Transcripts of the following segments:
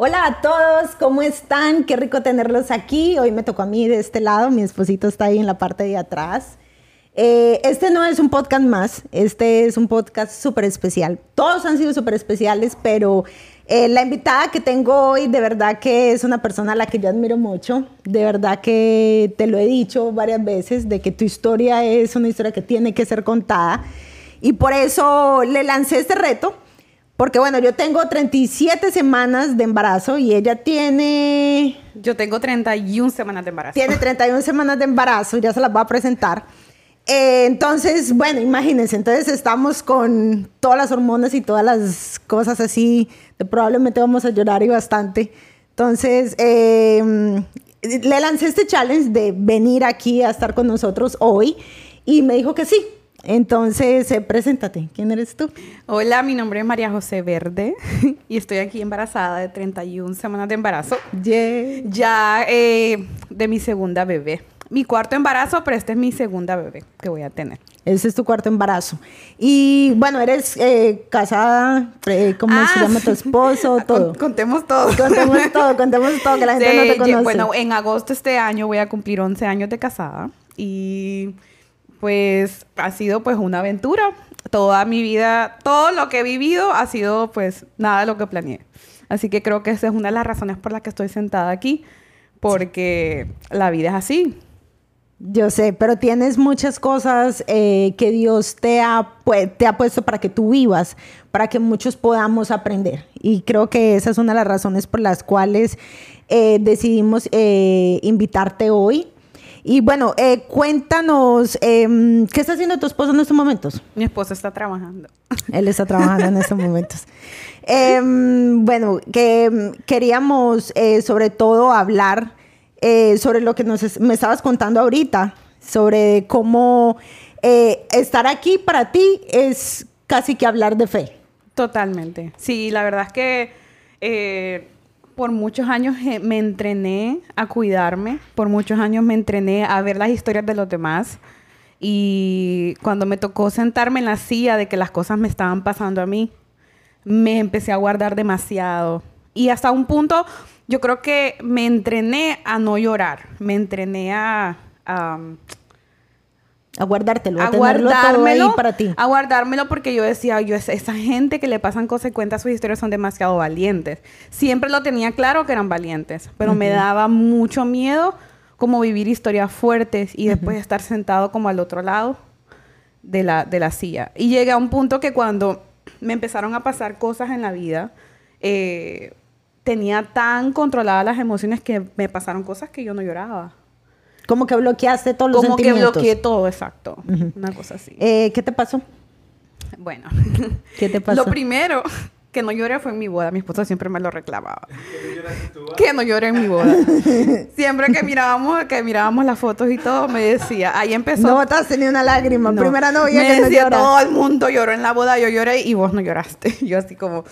Hola a todos, ¿cómo están? Qué rico tenerlos aquí. Hoy me tocó a mí de este lado, mi esposito está ahí en la parte de atrás. Eh, este no es un podcast más, este es un podcast súper especial. Todos han sido súper especiales, pero eh, la invitada que tengo hoy de verdad que es una persona a la que yo admiro mucho. De verdad que te lo he dicho varias veces, de que tu historia es una historia que tiene que ser contada. Y por eso le lancé este reto porque bueno, yo tengo 37 semanas de embarazo y ella tiene... Yo tengo 31 semanas de embarazo. Tiene 31 semanas de embarazo, ya se las voy a presentar. Eh, entonces, bueno, imagínense, entonces estamos con todas las hormonas y todas las cosas así, probablemente vamos a llorar y bastante. Entonces, eh, le lancé este challenge de venir aquí a estar con nosotros hoy y me dijo que sí, entonces, eh, preséntate. ¿Quién eres tú? Hola, mi nombre es María José Verde y estoy aquí embarazada de 31 semanas de embarazo. Ya eh, de mi segunda bebé. Mi cuarto embarazo, pero este es mi segunda bebé que voy a tener. Ese es tu cuarto embarazo. Y bueno, eres eh, casada, ¿cómo se ah, llama tu esposo? Todo. contemos todo. Contemos todo, contemos todo, que la gente no te conoce. Bueno, en agosto este año voy a cumplir 11 años de casada y pues ha sido pues una aventura. Toda mi vida, todo lo que he vivido ha sido pues nada de lo que planeé. Así que creo que esa es una de las razones por las que estoy sentada aquí, porque la vida es así. Yo sé, pero tienes muchas cosas eh, que Dios te ha, te ha puesto para que tú vivas, para que muchos podamos aprender. Y creo que esa es una de las razones por las cuales eh, decidimos eh, invitarte hoy y bueno, eh, cuéntanos, em, ¿qué está haciendo tu esposo en estos momentos? Mi esposo está trabajando. Él está trabajando en estos momentos. Em, bueno, que queríamos eh, sobre todo hablar eh, sobre lo que nos, me estabas contando ahorita, sobre cómo estar aquí para ti es casi que hablar de fe. Totalmente. Sí, la verdad es que por muchos años eh, me entrené a cuidarme, por muchos años me entrené a ver las historias de los demás. Y cuando me tocó sentarme en la silla de que las cosas me estaban pasando a mí, me empecé a guardar demasiado. Y hasta un punto, yo creo que me entrené a no llorar, me entrené a, a guardártelo, a, guardármelo para ti. A guardármelo porque yo decía, yo esa gente que le pasan cosas y cuenta sus historias son demasiado valientes. Siempre lo tenía claro que eran valientes, pero me daba mucho miedo como vivir historias fuertes y después estar sentado como al otro lado de la, de la silla. Y llegué a un punto que cuando me empezaron a pasar cosas en la vida, eh, tenía tan controladas las emociones que me pasaron cosas que yo no lloraba. Como que bloqueaste todos los sentimientos. Como que bloqueé todo, exacto. Una cosa así. Eh, ¿Qué te pasó? Bueno. ¿Qué te pasó? Lo primero que no lloré fue en mi boda. Mi esposo siempre me lo reclamaba. que no lloré en mi boda. siempre que mirábamos, que mirábamos las fotos y todo, me decía, ahí empezó. No botaste ni una lágrima. Primera novia me decía, todo el mundo lloró en la boda, yo lloré y vos no lloraste. yo así como...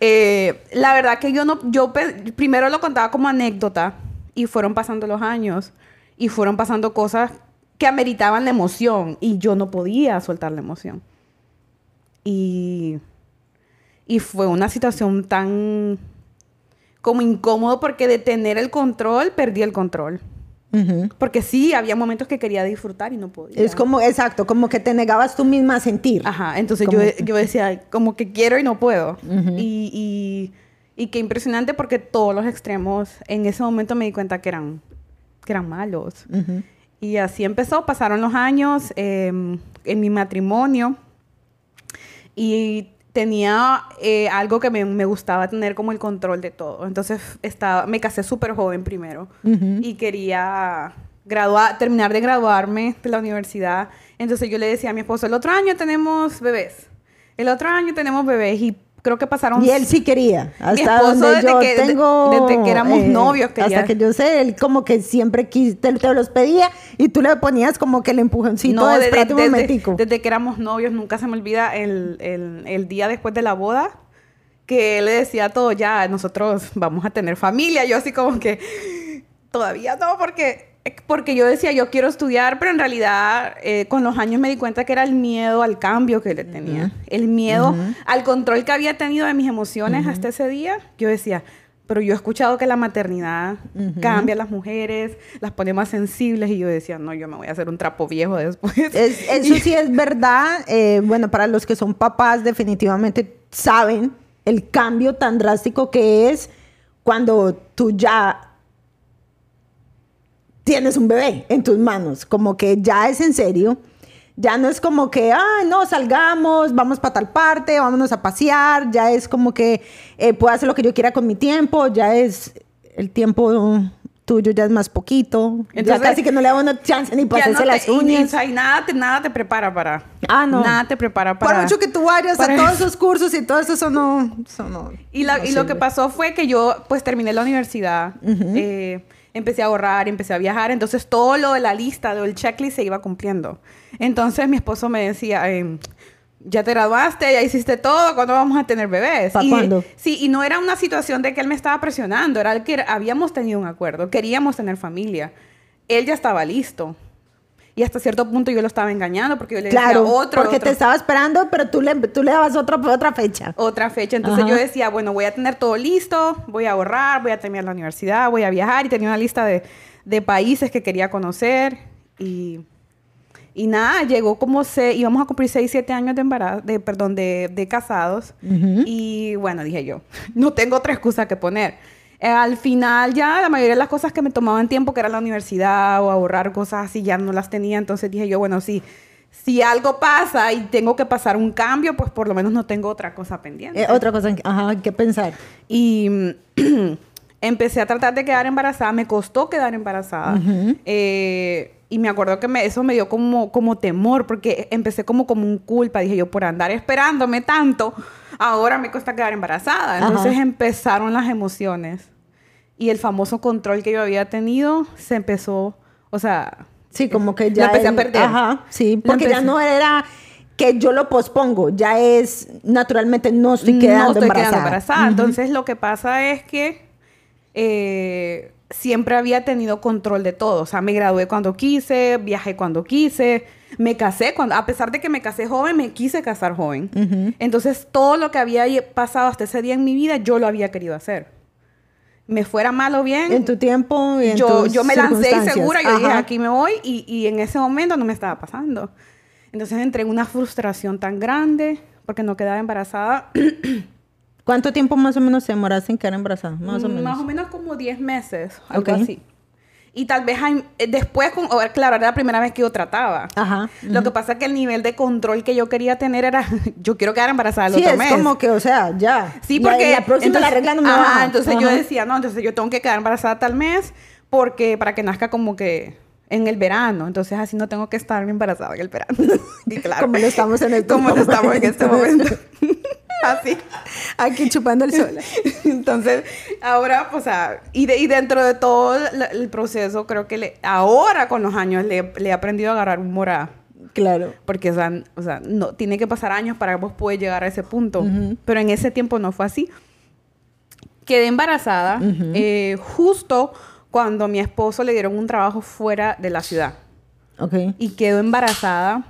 Eh, la verdad que yo no... Yo primero lo contaba como anécdota y fueron pasando los años y fueron pasando cosas que ameritaban la emoción y yo no podía soltar la emoción. Y, y fue una situación tan como incómodo porque de tener el control perdí el control. Porque sí, había momentos que quería disfrutar y no podía. Es como, exacto, como que te negabas tú misma a sentir. Ajá, entonces yo, yo, decía, como que quiero y no puedo. y, y, y qué impresionante porque todos los extremos, en ese momento me di cuenta que eran que eran malos. Y así empezó, pasaron los años em, en mi matrimonio y tenía eh, algo que me, gustaba tener como el control de todo. Entonces estaba, me casé súper joven primero y quería graduar, terminar de graduarme de la universidad. Entonces yo le decía a mi esposo, el otro año tenemos bebés. El otro año tenemos bebés y creo que pasaron... Y él sí quería. Hasta donde desde yo que, tengo... Desde, que éramos eh, novios quería. Hasta que yo sé, él como que siempre te, los pedía y tú le ponías como que el empujoncito no, de, desde, desde, desde, que éramos novios, nunca se me olvida el, el, el día después de la boda que él le decía todo, ya, nosotros vamos a tener familia. Yo así como que... Todavía no, porque porque yo decía, yo quiero estudiar, pero en realidad eh, con los años me di cuenta que era el miedo al cambio que le tenía. El miedo al control que había tenido de mis emociones hasta ese día. Yo decía, pero yo he escuchado que la maternidad cambia a las mujeres, las pone más sensibles y yo decía, no, yo me voy a hacer un trapo viejo después. eso sí es verdad. Eh, bueno, para los que son papás definitivamente saben el cambio tan drástico que es cuando tú ya tienes un bebé en tus manos, como que ya es en serio. Ya no es como que, ah, no, salgamos, vamos para tal parte, vámonos a pasear. Ya es como que eh, puedo hacer lo que yo quiera con mi tiempo. Ya es el tiempo tuyo, ya es más poquito. Entonces, casi que no le da una chance ni para hacerse las uñas. Y, nada, te, nada te prepara para. Ah, no. Nada te prepara para. Por mucho que tú vayas a todos esos cursos y todo eso, eso no. Eso no y, y lo que pasó fue que yo, pues, terminé la universidad empecé a ahorrar, empecé a viajar, entonces todo lo de la lista, del checklist se iba cumpliendo. Entonces mi esposo me decía, em, ya te graduaste, ya hiciste todo, ¿cuándo vamos a tener bebés? ¿Para cuándo? Sí, y no era una situación de que él me estaba presionando, era que habíamos tenido un acuerdo, queríamos tener familia. Él ya estaba listo. Y hasta cierto punto yo lo estaba engañando porque yo le decía otro. Porque te estaba esperando, pero tú le, tú le dabas otra, otra fecha. Otra fecha. Entonces yo decía, bueno, voy a tener todo listo, voy a ahorrar, voy a terminar la universidad, voy a viajar. Y tenía una lista de, de países que quería conocer. Y, y nada, llegó como se. íbamos a cumplir 6, 7 años de embarazo, de, perdón, de, de casados. Y bueno, dije yo, no tengo otra excusa que poner. Eh, al final ya la mayoría de las cosas que me tomaban tiempo, que era la universidad o ahorrar cosas así, ya no las tenía. Entonces dije yo, bueno, sí, si algo pasa y tengo que pasar un cambio, pues por lo menos no tengo otra cosa pendiente. Eh, otra cosa, ajá, que pensar. Y empecé a tratar de quedar embarazada, me costó quedar embarazada. Eh, y me acuerdo que me, eso me dio como, como temor, porque empecé como como un culpa. Dije yo, por andar esperándome tanto, ahora me cuesta quedar embarazada. Entonces empezaron las emociones y el famoso control que yo había tenido se empezó, o sea... Sí, como que ya... empecé a perder. Ajá, sí, porque ya no era que yo lo pospongo, ya es naturalmente no estoy quedando no estoy embarazada. Quedando embarazada. Entonces lo que pasa es que eh, siempre había tenido control de todo, o sea, me gradué cuando quise, viajé cuando quise, me casé cuando, a pesar de que me casé joven, me quise casar joven. Entonces todo lo que había pasado hasta ese día en mi vida, yo lo había querido hacer me fuera mal o bien. En tu tiempo y en yo, yo me lancé segura, yo dije, aquí me voy, y, y, en ese momento no me estaba pasando. Entonces entré en una frustración tan grande porque no quedaba embarazada. ¿Cuánto tiempo más o menos se demoraste en quedar embarazada? Más o mm, menos. Más o menos como 10 meses, algo así. Y tal vez eh, después, con, claro, era la primera vez que yo trataba. Ajá. Lo que pasa es que el nivel de control que yo quería tener era, yo quiero quedar embarazada el sí, otro mes. Sí, es como que, o sea, ya. Sí, porque... La, próxima la regla no me va. entonces yo decía, no, entonces yo tengo que quedar embarazada tal mes porque para que nazca como que en el verano. Entonces así no tengo que estar embarazada en el verano. y claro. Como lo estamos en este Como lo estamos en este momento. Así. Aquí chupando el sol. Entonces, ahora, pues, y, y dentro de todo el proceso, creo que le, ahora con los años le, he aprendido a agarrar un mora. Claro. Porque, o sea, o sea, no, tiene que pasar años para que vos puedas llegar a ese punto. Pero en ese tiempo no fue así. Quedé embarazada eh, justo cuando a mi esposo le dieron un trabajo fuera de la ciudad. Ok. Y quedó embarazada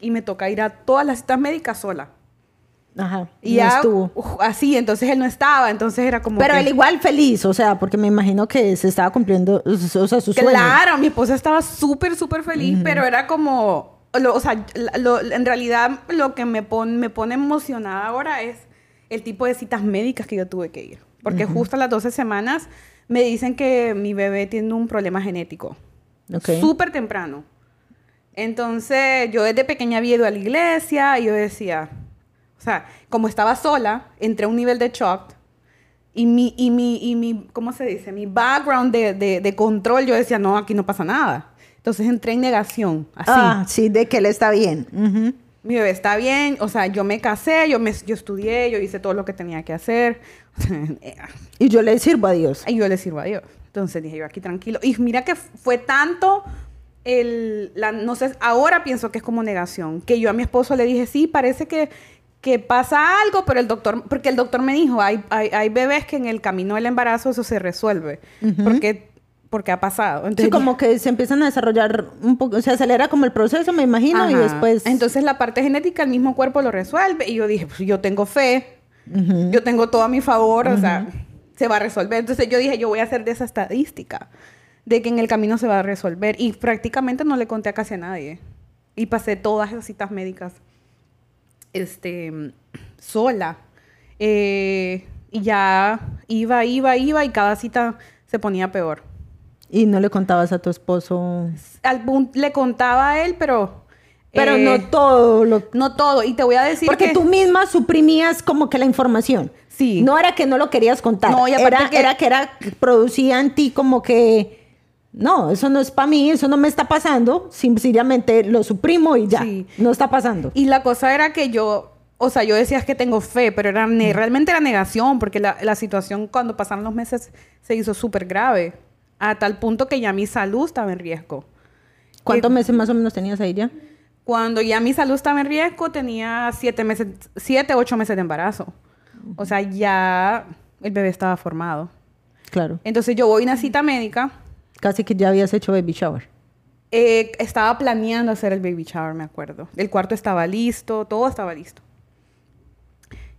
y me toca ir a todas las citas médicas sola. Ajá. Y ya estuvo. así, entonces él no estaba, entonces era como. Pero él igual feliz, o sea, porque me imagino que se estaba cumpliendo, o sea, su sueño. Claro, mi esposa estaba súper, súper feliz, pero era como. o sea, en realidad lo que me, me pone emocionada ahora es el tipo de citas médicas que yo tuve que ir. Porque justo a las 12 semanas me dicen que mi bebé tiene un problema genético. Súper temprano. Entonces, yo desde pequeña había ido a la iglesia y yo decía, o sea, como estaba sola, entré a un nivel de shock y mi, y mi, y mi ¿cómo se dice? Mi background de, de, de, control, yo decía, no, aquí no pasa nada. Entonces entré en negación, así. Ah, sí, de que él está bien. Mi bebé está bien, o sea, yo me casé, yo, me, yo estudié, yo hice todo lo que tenía que hacer. y yo le sirvo a Dios. Y yo le sirvo a Dios. Entonces dije yo aquí tranquilo. Y mira que fue tanto el, la, no sé, ahora pienso que es como negación, que yo a mi esposo le dije, sí, parece que, que pasa algo, pero el doctor, porque el doctor me dijo, hay, hay, bebés que en el camino del embarazo eso se resuelve, porque, porque ha pasado. Entonces, sí, como que se empiezan a desarrollar un poco, se acelera como el proceso, me imagino, y después... Entonces la parte genética, el mismo cuerpo lo resuelve, y yo dije, pues yo tengo fe, yo tengo todo a mi favor, o sea... se va a resolver. Entonces yo dije, yo voy a hacer de esa estadística, de que en el camino se va a resolver. Y prácticamente no le conté a casi a nadie. Y pasé todas esas citas médicas este, sola. Eh, y ya iba, iba, iba y cada cita se ponía peor. ¿Y no le contabas a tu esposo? Al, le contaba a él, pero pero no eh, todo. Lo... No todo. Y te voy a decir Porque tú misma suprimías como que la información. Sí. No era que no lo querías contar. No, y era, que... era que era, producía en ti como que... No, eso no es para mí, eso no me está pasando. Simplemente lo suprimo y ya. No está pasando. Y la cosa era que yo, o sea, yo decía que tengo fe, pero era realmente era negación, porque la, la situación cuando pasaron los meses se hizo súper grave, a tal punto que ya mi salud estaba en riesgo. ¿Cuántos meses más o menos tenías ahí ya? Cuando ya mi salud estaba en riesgo, tenía siete meses, siete, ocho meses de embarazo. O sea, ya el bebé estaba formado. Claro. Entonces yo voy a una cita médica. Casi que ya habías hecho baby shower. Eh, estaba planeando hacer el baby shower, me acuerdo. El cuarto estaba listo, todo estaba listo.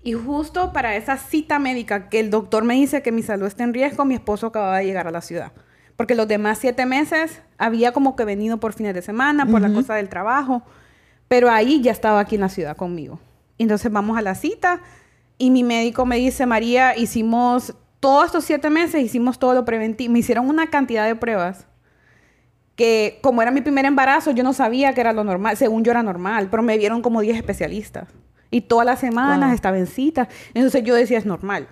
Y justo para esa cita médica que el doctor me dice que mi salud está en riesgo, mi esposo acababa de llegar a la ciudad. Porque los demás siete meses había como que venido por fines de semana, por la cosa del trabajo. Pero ahí ya estaba aquí en la ciudad conmigo. Entonces vamos a la cita y mi médico me dice, María, hicimos todos estos siete meses, hicimos todo lo preventivo. Me hicieron una cantidad de pruebas que como era mi primer embarazo, yo no sabía que era lo normal. Según yo era normal, pero me vieron como 10 especialistas. Y todas las semanas estaba en cita. Entonces yo decía, es normal.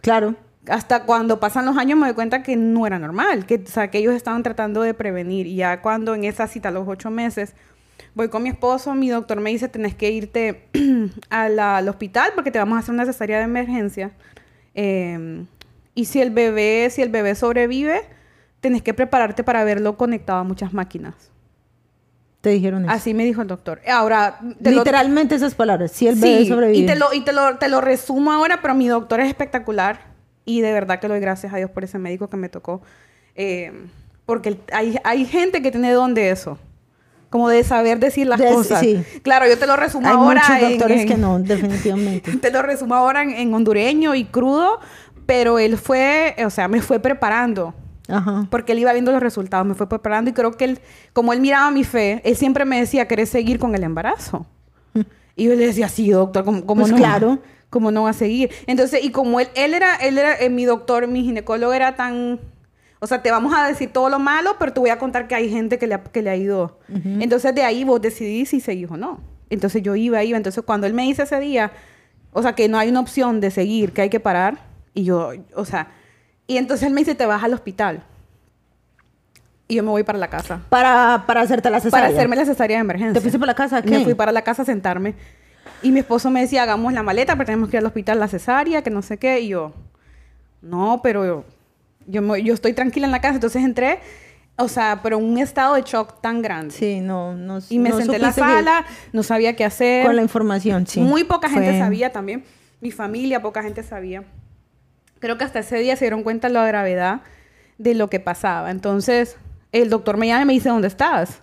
Claro hasta cuando pasan los años me doy cuenta que no era normal, que, o sea, que ellos estaban tratando de prevenir. Y ya cuando en esa cita, a los ocho meses, voy con mi esposo, mi doctor me dice, tenés que irte al hospital porque te vamos a hacer una cesárea de emergencia. Em, y si el bebé, si el bebé sobrevive, tenés que prepararte para verlo conectado a muchas máquinas. Te dijeron eso. Así me dijo el doctor. Ahora, literalmente esas palabras. Si el bebé sobrevive. Y te lo, y te lo, te lo resumo ahora, pero mi doctor es espectacular y de verdad que le doy gracias a Dios por ese médico que me tocó. Eh, porque hay, hay gente que tiene don de eso. Como de saber decir las cosas. Sí. Claro, yo te lo resumo ahora. Hay muchos doctores que no, definitivamente. Te lo resumo ahora en, hondureño y crudo, pero él fue, o sea, me fue preparando. Ajá. Porque él iba viendo los resultados, me fue preparando y creo que él, como él miraba mi fe, él siempre me decía, ¿querés seguir con el embarazo? Y yo le decía, sí, doctor, ¿cómo, cómo pues no? Claro como no va a seguir. Entonces, y como él, él era, él era, eh, mi doctor, mi ginecólogo era tan, o sea, te vamos a decir todo lo malo, pero te voy a contar que hay gente que le, que le ha ido. Entonces, de ahí vos decidís si seguís o no. Entonces, yo iba, iba. Entonces, cuando él me dice ese día, o sea, que no hay una opción de seguir, que hay que parar, y yo, o sea, y entonces él me dice, te vas al hospital. Y yo me voy para la casa. Para, para hacerte la cesárea. Para hacerme la cesárea de emergencia. ¿Te fuiste para la casa? ¿Qué? Me fui para la casa a sentarme. Y mi esposo me decía, hagamos la maleta, pero tenemos que ir al hospital, la cesárea, que no sé qué. Y yo, no, pero yo, yo, estoy tranquila en la casa. Entonces entré, o sea, pero un estado de shock tan grande. Sí, no, no Y me senté en la sala, no sabía qué hacer. Con la información, sí. Muy poca gente sabía también. Mi familia, poca gente sabía. Creo que hasta ese día se dieron cuenta de la gravedad de lo que pasaba. Entonces, el doctor me llama y me dice, ¿dónde estás?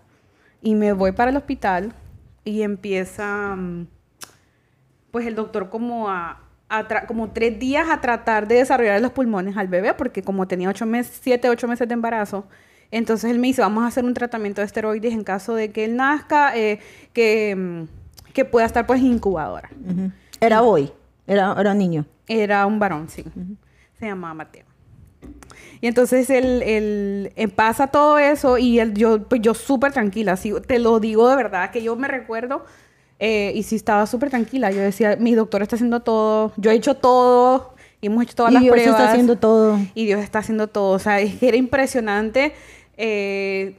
Y me voy para el hospital y empieza... Mm, pues el doctor como a, como tres días a tratar de desarrollar los pulmones al bebé, porque como tenía ocho meses, siete, ocho meses de embarazo, entonces él me dice, vamos a hacer un tratamiento de esteroides en caso de que él nazca, eh, que, mm, que, pueda estar pues incubadora. ¿Era hoy? ¿Era, ¿Era niño? Era un varón, sí. Se llamaba Mateo. Y entonces él, él, eh, pasa todo eso y él, yo, pues yo súper tranquila, te lo digo de verdad, que yo me recuerdo eh, y sí estaba súper tranquila. Yo decía, mi doctor está haciendo todo, yo he hecho todo, y hemos hecho todas y las Dios pruebas. está haciendo todo. Y Dios está haciendo todo. O sea, es que era impresionante. Eh,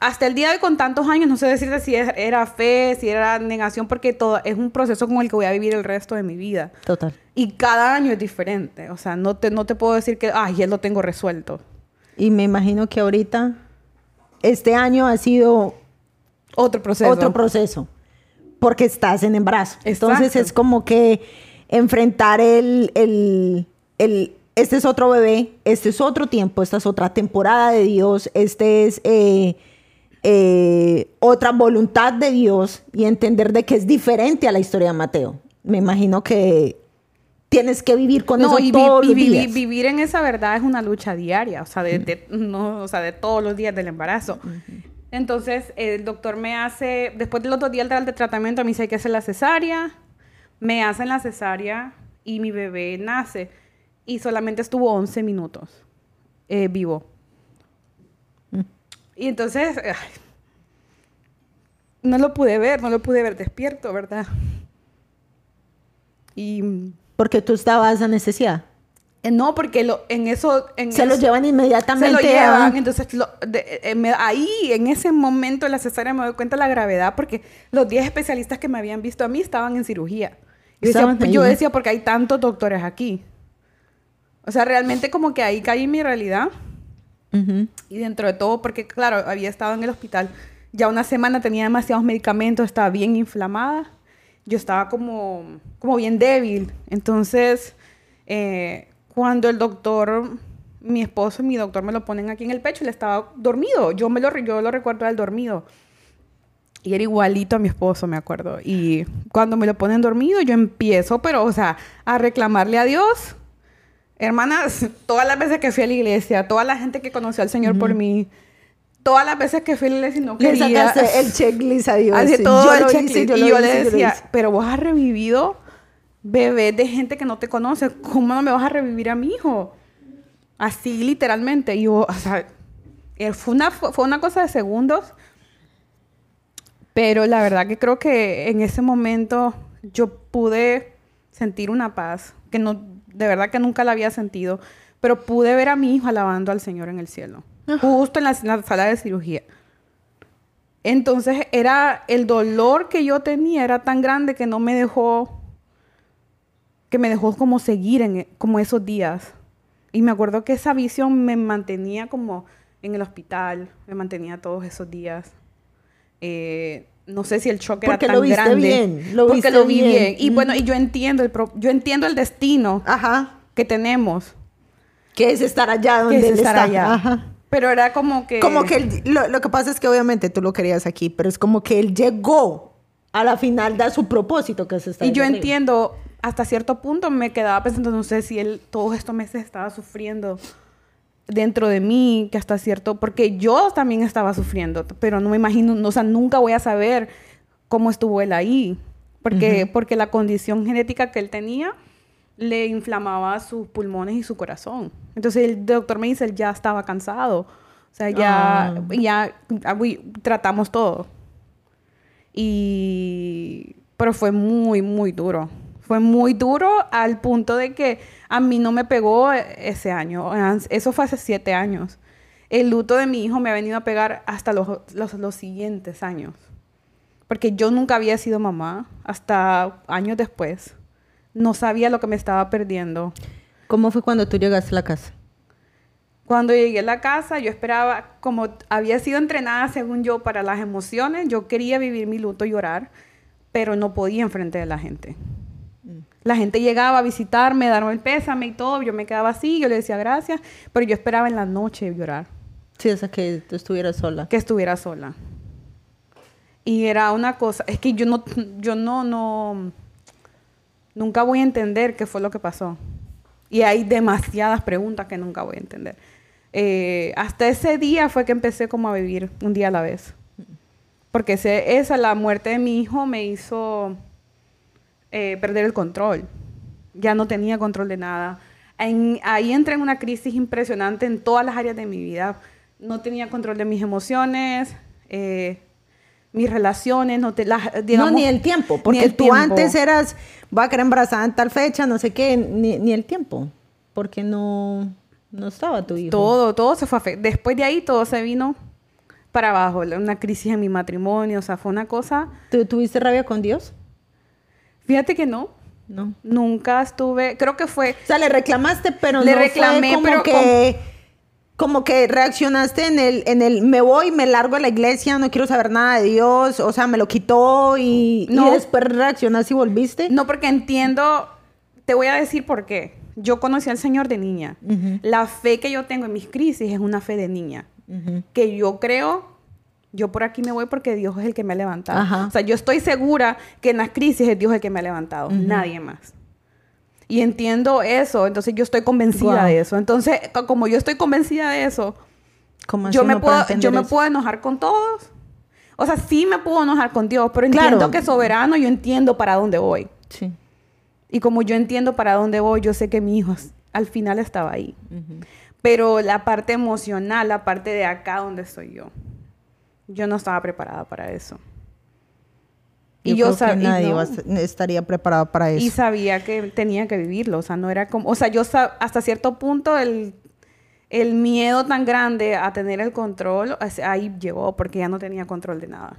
hasta el día de hoy, con tantos años, no sé decirte si era fe, si era negación, porque todo es un proceso con el que voy a vivir el resto de mi vida. Total. Y cada año es diferente. O sea, no te, no te puedo decir que, ay, ya lo tengo resuelto. Y me imagino que ahorita, este año ha sido... Otro proceso. Otro proceso porque estás en embarazo. Entonces es como que enfrentar el, el, el, este es otro bebé, este es otro tiempo, esta es otra temporada de Dios, este es eh, eh, otra voluntad de Dios y entender de que es diferente a la historia de Mateo. Me imagino que tienes que vivir con no, eso y, todos los días. vivir en esa verdad es una lucha diaria, o sea, de, de- no, o sea, de todos los días del embarazo. Entonces, el doctor me hace, después de los dos días del de tratamiento, me dice hay que hacer la cesárea, me hacen la cesárea y mi bebé nace. Y solamente estuvo 11 minutos eh, vivo. Y entonces, ay, no lo pude ver, no lo pude ver despierto, ¿verdad? Y Porque tú estabas anestesiada. eh, no, porque lo, en eso... En Se lo eso- llevan inmediatamente. se lo llevan. a- Entonces, lo- de- eh, me- ahí, en ese momento de la cesárea, me doy cuenta de la gravedad porque los 10 especialistas que me habían visto a mí estaban en cirugía. Yo decía, yo decía, porque hay tantos doctores aquí. O sea, realmente como que ahí caí en mi realidad. Y dentro de todo, porque claro, había estado en el hospital ya una semana, tenía demasiados medicamentos, estaba bien inflamada. Yo estaba como, como bien débil. Entonces, eh, cuando el doctor, mi esposo y mi doctor me lo ponen aquí en el pecho, él estaba dormido. Yo, me lo, yo lo recuerdo al dormido. Y era igualito a mi esposo, me acuerdo. Y cuando me lo ponen dormido, yo empiezo, pero, o sea, a reclamarle a Dios. Hermanas, todas las veces que fui a la iglesia, toda la gente que conoció al Señor por mí, todas las veces que fui a la iglesia no Le quería... sacaste el checklist a Dios. Hace todo Yo el hice, checklist. yo y lo yo le yo decía, pero vos has revivido bebés de gente que no te conoce. ¿Cómo no me vas a revivir a mi hijo? Así, literalmente. Y yo, o sea, eh, fue una, fue una cosa de segundos. Pero la verdad que creo que en ese momento yo pude sentir una paz que no, de verdad que nunca la había sentido. Pero pude ver a mi hijo alabando al Señor en el cielo. Justo en la, en la sala de cirugía. Entonces era el dolor que yo tenía era tan grande que no me dejó que me dejó como seguir en como esos días. Y me acuerdo que esa visión me mantenía como en el hospital, me mantenía todos esos días. Eh, no sé si el shock Porque era lo tan viste grande. bien, lo porque viste lo vi bien. bien. Y Mm. bueno, y yo entiendo el pro- yo entiendo el destino Ajá. que tenemos, Que es estar allá que donde es estar está. allá. Ajá. Pero era como que Como que él- lo, lo que pasa es que obviamente tú lo querías aquí, pero es como que él llegó a la final de su propósito, que es estar Y yo arriba. entiendo, hasta cierto punto me quedaba pensando, no sé si él todos estos meses estaba sufriendo dentro de mí, que hasta cierto, porque yo también estaba sufriendo, pero no me imagino, no, o sea, nunca voy a saber cómo estuvo él ahí, porque, porque la condición genética que él tenía le inflamaba sus pulmones y su corazón. Entonces el doctor me dice, él ya estaba cansado, o sea, ya, Ah. ya ah, we- tratamos todo. Y... Pero fue muy, muy duro. Fue muy duro al punto de que a mí no me pegó ese año. Eso fue hace siete años. El luto de mi hijo me ha venido a pegar hasta los, los, los siguientes años. Porque yo nunca había sido mamá hasta años después. No sabía lo que me estaba perdiendo. ¿Cómo fue cuando tú llegaste a la casa? Cuando llegué a la casa, yo esperaba, como había sido entrenada según yo para las emociones, yo quería vivir mi luto y llorar, pero no podía enfrente de la gente. La gente llegaba a visitarme, darme el pésame y todo, yo me quedaba así, yo le decía gracias, pero yo esperaba en la noche llorar, Sí, esa que tú estuvieras sola. que estuviera sola. Y era una cosa, es que yo no, yo no, no, nunca voy a entender qué fue lo que pasó. Y hay demasiadas preguntas que nunca voy a entender. Eh, hasta ese día fue que empecé como a vivir un día a la vez. Porque ese- esa, la muerte de mi hijo me hizo eh, perder el control. Ya no tenía control de nada. En- ahí entré en una crisis impresionante en todas las áreas de mi vida. No tenía control de mis emociones, eh, mis relaciones, no, te, las, digamos, no, ni el tiempo, porque el tú tiempo. antes eras, voy a quedar embarazada en tal fecha, no sé qué, ni, ni el tiempo, porque no, no estaba tu hijo. Todo, todo se fue. Después de ahí todo se vino para abajo. Una crisis en mi matrimonio, o sea, fue una cosa. ¿Tú tuviste rabia con Dios? Fíjate que no, No. nunca estuve. Creo que fue. O sea, le reclamaste, pero Le no reclamé, fue como pero que como que reaccionaste en el en el me voy, me largo de la iglesia, no quiero saber nada de Dios, o sea, me lo quitó y, y No. después reaccionaste y volviste. No, porque entiendo. Te voy a decir por qué. Yo conocí al Señor de niña. La fe que yo tengo en mis crisis es una fe de niña. Que yo creo, yo por aquí me voy porque Dios es el que me ha levantado. Ajá. O sea, yo estoy segura que en las crisis es Dios el que me ha levantado, nadie más. Y entiendo eso, entonces yo estoy convencida de eso. Entonces, como yo estoy convencida de eso, yo, me puedo, yo me puedo enojar con todos. O sea, sí me puedo enojar con Dios, pero entiendo que soberano, yo entiendo para dónde voy. Sí. Y como yo entiendo para dónde voy, yo sé que mi hijo al final estaba ahí. Pero la parte emocional, la parte de acá donde estoy yo, yo no estaba preparada para eso. y yo sabía nadie estaría preparado para eso. Y sabía que tenía que vivirlo, o sea, no era como, o sea, yo hasta cierto punto el, el miedo tan grande a tener el control, ahí llegó porque ya no tenía control de nada.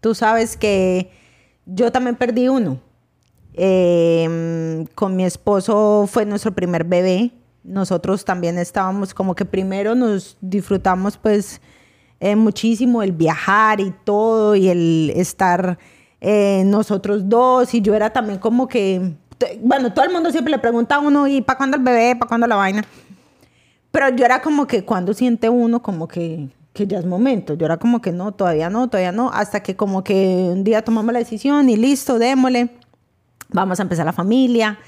Tú sabes que yo también perdí uno. Em, con mi esposo fue nuestro primer bebé. Nosotros también estábamos como que primero nos disfrutamos pues eh, muchísimo el viajar y todo y el estar eh, nosotros dos y yo era también como que, bueno, todo el mundo siempre le pregunta a uno, ¿y para cuándo el bebé? ¿Para cuándo la vaina? Pero yo era como que cuando siente uno como que, que ya es momento. Yo era como que no, todavía no, todavía no, hasta que como que un día tomamos la decisión y listo, démosle vamos a empezar la familia.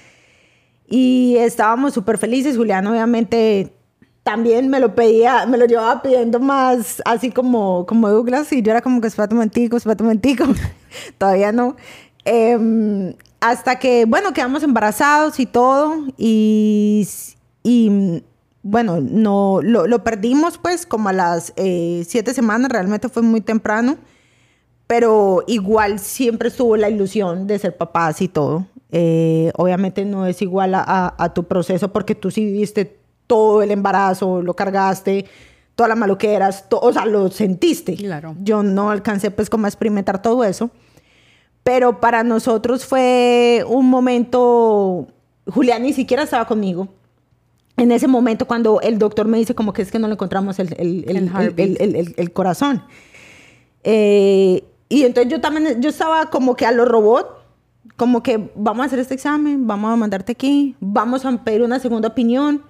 Y estábamos súper felices. Julián obviamente también me lo pedía, me lo llevaba pidiendo más, así como, como Douglas, y yo era como que espérate un momentico, espérate un momentico. Todavía no. Em, hasta que, bueno, quedamos embarazados y todo, y, y bueno, no, lo, lo, perdimos pues como a las eh, siete semanas, realmente fue muy temprano pero igual siempre estuvo la ilusión de ser papás y todo. Eh, obviamente no es igual a, tu proceso porque tú sí viviste todo el embarazo, lo cargaste, toda la maloqueras, o sea, lo sentiste. Claro. Yo no alcancé pues como a experimentar todo eso. Pero para nosotros fue un momento, Julián ni siquiera estaba conmigo. En ese momento cuando el doctor me dice como que es que no le encontramos el, el, el, el corazón. Eh, y entonces yo también, yo estaba como que a los robots, como que vamos a hacer este examen, vamos a mandarte aquí, vamos a pedir una segunda opinión.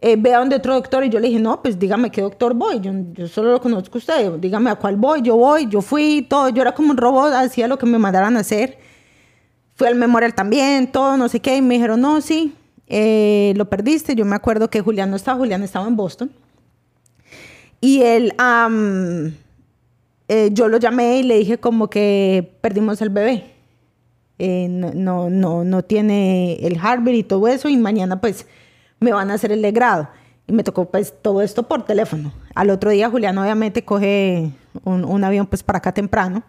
Eh, ve a donde otro doctor y yo le dije, no, pues dígame qué doctor voy, yo, yo solo lo conozco a usted, dígame a cuál voy, yo voy, yo fui, todo, yo era como un robot, hacía lo que me mandaran a hacer. Fui al memorial también, todo, no sé qué, y me dijeron, no, sí, eh, lo perdiste. Yo me acuerdo que Julián no estaba, Julián estaba en Boston. Y él, eh, yo lo llamé y le dije como que perdimos el bebé. Eh, no, no, no, tiene el Harvard y todo eso y mañana pues me van a hacer el legrado. Y me tocó pues todo esto por teléfono. Al otro día Julián obviamente coge un, un avión pues para acá temprano.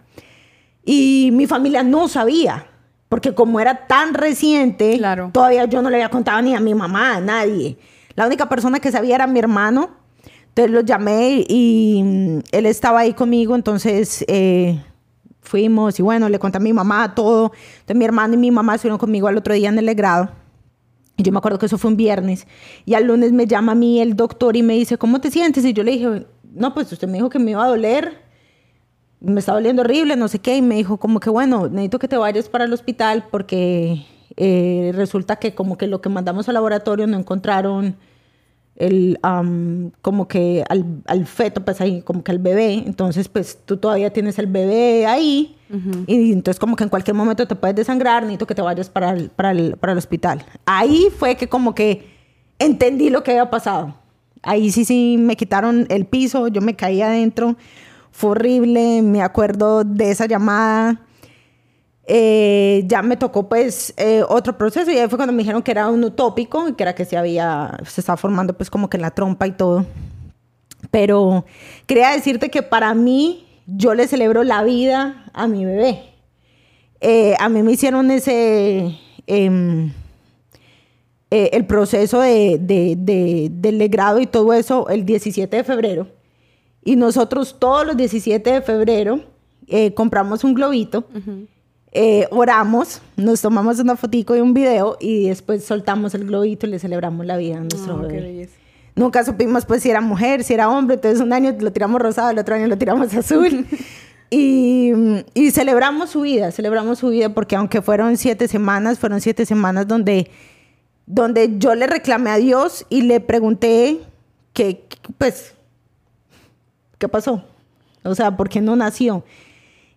Y mi familia no sabía, porque como era tan reciente, todavía yo no le había contado ni a mi mamá, a nadie. La única persona que sabía era mi hermano entonces lo llamé y mm, él estaba ahí conmigo, entonces eh, fuimos y bueno, le conté a mi mamá todo. Entonces mi hermano y mi mamá estuvieron conmigo al otro día en el legrado. Yo me acuerdo que eso fue un viernes. Y al lunes me llama a mí el doctor y me dice, ¿cómo te sientes? Y yo le dije, no, pues usted me dijo que me iba a doler. Me está doliendo horrible, no sé qué. Y me dijo como que, bueno, necesito que te vayas para el hospital porque eh, resulta que como que lo que mandamos al laboratorio no encontraron el, como que al, al, feto, pues ahí, como que al bebé. Entonces, pues tú todavía tienes el bebé ahí. Y entonces como que en cualquier momento te puedes desangrar, necesito que te vayas para el, para, el, para el hospital. Ahí fue que como que entendí lo que había pasado. Ahí sí, sí, me quitaron el piso, yo me caí adentro. Fue horrible, me acuerdo de esa llamada eh, ya me tocó pues eh, otro proceso y ahí fue cuando me dijeron que era un utópico y que era que se había, se estaba formando pues como que en la trompa y todo. Pero quería decirte que para mí yo le celebro la vida a mi bebé. Eh, a mí me hicieron ese, em, el proceso de, de, del legrado y todo eso el 17 de febrero. Y nosotros todos los 17 de febrero compramos un globito. Eh, oramos, nos tomamos una fotico y un video y después soltamos el globito y le celebramos la vida a nuestro oh, bebé. Nunca supimos pues si era mujer, si era hombre, entonces un año lo tiramos rosado, el otro año lo tiramos azul. y, y, celebramos su vida, celebramos su vida porque aunque fueron siete semanas, fueron siete semanas donde, donde yo le reclamé a Dios y le pregunté que, pues, ¿qué pasó? O sea, ¿por qué no nació?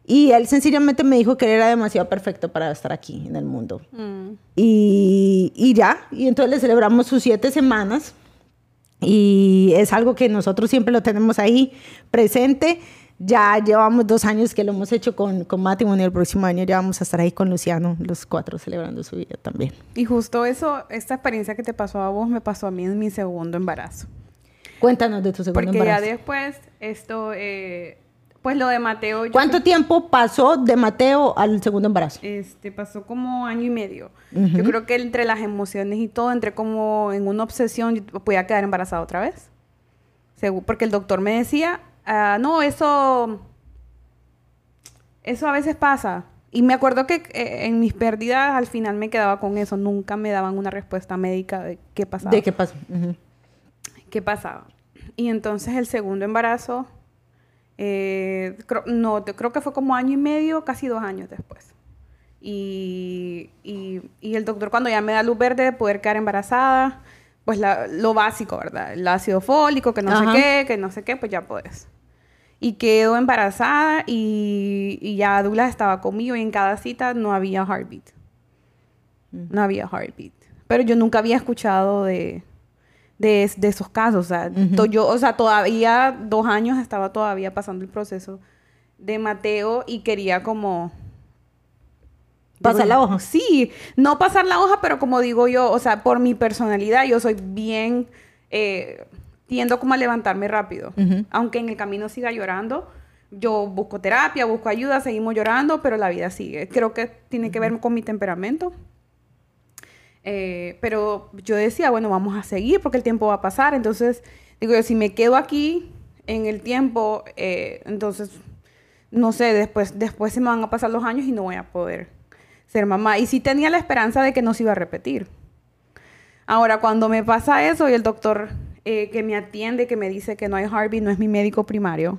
Y él sencillamente me dijo que él era demasiado perfecto para estar aquí en el mundo. Mm. Y, y ya, y entonces le celebramos sus siete semanas. Y es algo que nosotros siempre lo tenemos ahí presente. Ya llevamos dos años que lo hemos hecho con, con Matimon y el próximo año ya vamos a estar ahí con Luciano, los cuatro celebrando su vida también. Y justo eso, esta experiencia que te pasó a vos, me pasó a mí en mi segundo embarazo. Cuéntanos de tu segundo Porque embarazo. ya después, esto, eh, pues lo de Mateo. ¿Cuánto tiempo pasó de Mateo al segundo embarazo? Este, pasó como año y medio. Yo creo que entre las emociones y todo, entré como en una obsesión, yo podía quedar embarazada otra vez. Porque el doctor me decía, ah, no, eso, eso a veces pasa. Y me acuerdo que eh, en mis pérdidas al final me quedaba con eso. Nunca me daban una respuesta médica de qué pasaba. ¿De qué pasó? Ujú. qué pasaba. Y entonces el segundo embarazo, eh, creo- no, creo que fue como año y medio, casi dos años después. Y, y- y el doctor cuando ya me da luz verde de poder quedar embarazada, pues la- lo básico, ¿verdad? El ácido fólico, que no Ajá. sé qué, que no sé qué, pues ya puedes. Y quedo embarazada y, y ya Douglas estaba conmigo y en cada cita no había heartbeat. No había heartbeat. Pero yo nunca había escuchado de, de, es- de esos casos. O sea, yo, o sea, todavía dos años estaba todavía pasando el proceso de Mateo y quería como... ¿Pasar la hoja? Sí, no pasar la hoja, pero como digo yo, o sea, por mi personalidad, yo soy bien... eh, tiendo como a levantarme rápido. Aunque en el camino siga llorando, yo busco terapia, busco ayuda, seguimos llorando, pero la vida sigue. Creo que tiene que ver con mi temperamento. Eh, pero yo decía, bueno, vamos a seguir porque el tiempo va a pasar. Entonces, digo yo, si me quedo aquí en el tiempo, eh, entonces, no sé, después, después se me van a pasar los años y no voy a poder ser mamá. Y sí tenía la esperanza de que no se iba a repetir. Ahora, cuando me pasa eso y el doctor eh, que me atiende, que me dice que no hay heartbeat, no es mi médico primario,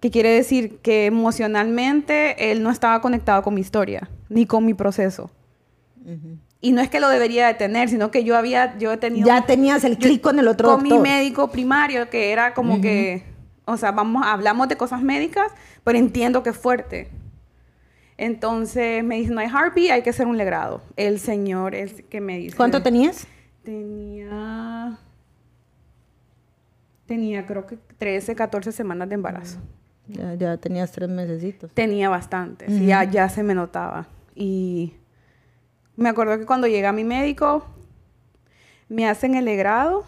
que quiere decir que emocionalmente él no estaba conectado con mi historia, ni con mi proceso. Y no es que lo debería de tener, sino que yo había, yo he tenido... Ya tenías el clic con el otro Con mi doctor. médico primario, que era como que, o sea, vamos, hablamos de cosas médicas, pero entiendo que es fuerte. Entonces me dice, no hay heartbeat, hay que hacer un legrado. El señor es que me dice... ¿Cuánto tenías? Tenía. Tenía, creo que 13, 14 semanas de embarazo. Ya, ya tenías tres mesecitos. Tenía bastante. sí, ya, ya se me notaba. Y me acuerdo que cuando llega mi médico, me hacen el legrado.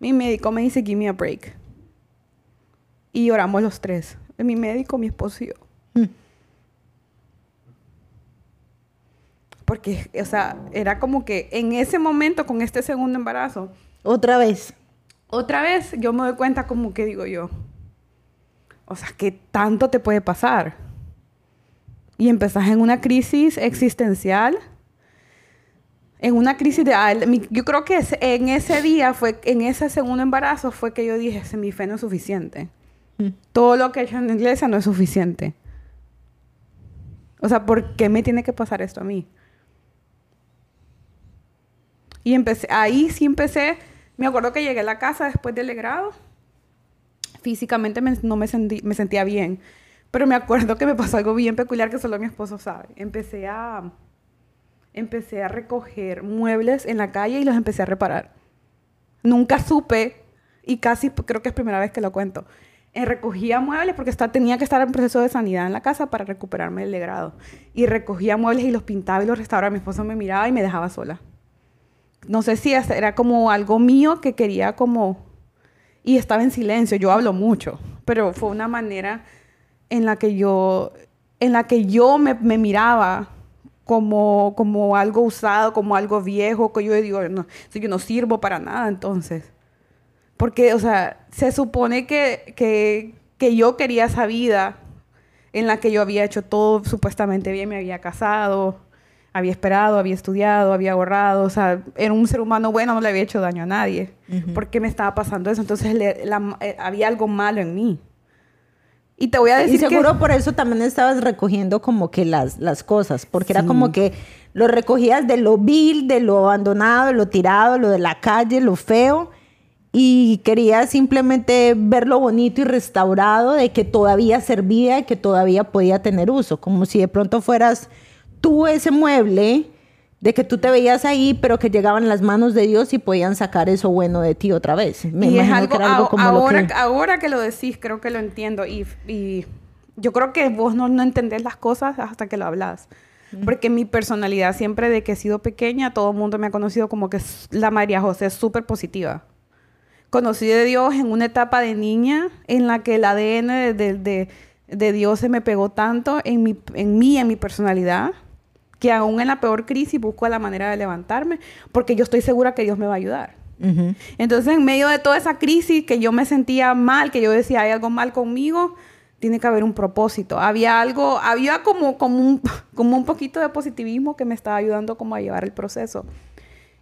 Mi médico me dice, give me a break. Y lloramos los tres. Mi médico, mi esposo y yo. Mm. Porque, o sea, era como que en ese momento, con este segundo embarazo, Otra vez. otra vez yo me doy cuenta como que digo yo, o sea, ¿qué tanto te puede pasar? Y empezás en una crisis existencial, en una crisis de... ah, mi- Yo creo que en ese día, fue en ese segundo embarazo, fue que yo dije, "Se- mi fe no es suficiente. Mm. Todo lo que he hecho en la iglesia no es suficiente. O sea, ¿por qué me tiene que pasar esto a mí? Y empecé, ahí sí empecé, me acuerdo que llegué a la casa después del grado, físicamente me- no me, sentí, me sentía bien, pero me acuerdo que me pasó algo bien peculiar que solo mi esposo sabe. Empecé a, empecé a recoger muebles en la calle y los empecé a reparar. Nunca supe, y casi creo que es primera vez que lo cuento, eh, recogía muebles porque está, tenía que estar en proceso de sanidad en la casa para recuperarme del legrado. Y recogía muebles y los pintaba y los restauraba. Mi esposo me miraba y me dejaba sola. No sé si era como algo mío que quería como... Y estaba en silencio, yo hablo mucho, pero fue una manera en la que yo, en la que yo me, me miraba como, como algo usado, como algo viejo, que yo digo, no, yo no sirvo para nada entonces. Porque, o sea, se supone que, que, que yo quería esa vida en la que yo había hecho todo supuestamente bien, me había casado, había esperado, había estudiado, había ahorrado, o sea, era un ser humano bueno, no le había hecho daño a nadie. ¿Por qué me estaba pasando eso? Entonces le- la- eh, había algo malo en mí. Y te voy a decir Y seguro que... por eso también estabas recogiendo como que las, las cosas, porque era Sí. como que lo recogías de lo vil, de lo abandonado, de lo tirado, lo de la calle, lo feo, y quería simplemente ver lo bonito y restaurado de que todavía servía y que todavía podía tener uso, como si de pronto fueras tú ese mueble de que tú te veías ahí, pero que llegaban las manos de Dios y podían sacar eso bueno de ti otra vez. Me y es algo, que algo como ahora, lo que... ahora que lo decís, creo que lo entiendo y, y yo creo que vos no, no entendés las cosas hasta que lo hablas. Porque mi personalidad siempre de que he sido pequeña, todo el mundo me ha conocido como que la María José es súper positiva conocí de Dios en una etapa de niña en la que el ADN de, Dios se me pegó tanto en, mi, en mí, en mi personalidad, que aún en la peor crisis busco la manera de levantarme, porque yo estoy segura que Dios me va a ayudar. Entonces, en medio de toda esa crisis que yo me sentía mal, que yo decía, hay algo mal conmigo, tiene que haber un propósito. Había algo, había como, como, un, como un poquito de positivismo que me estaba ayudando como a llevar el proceso.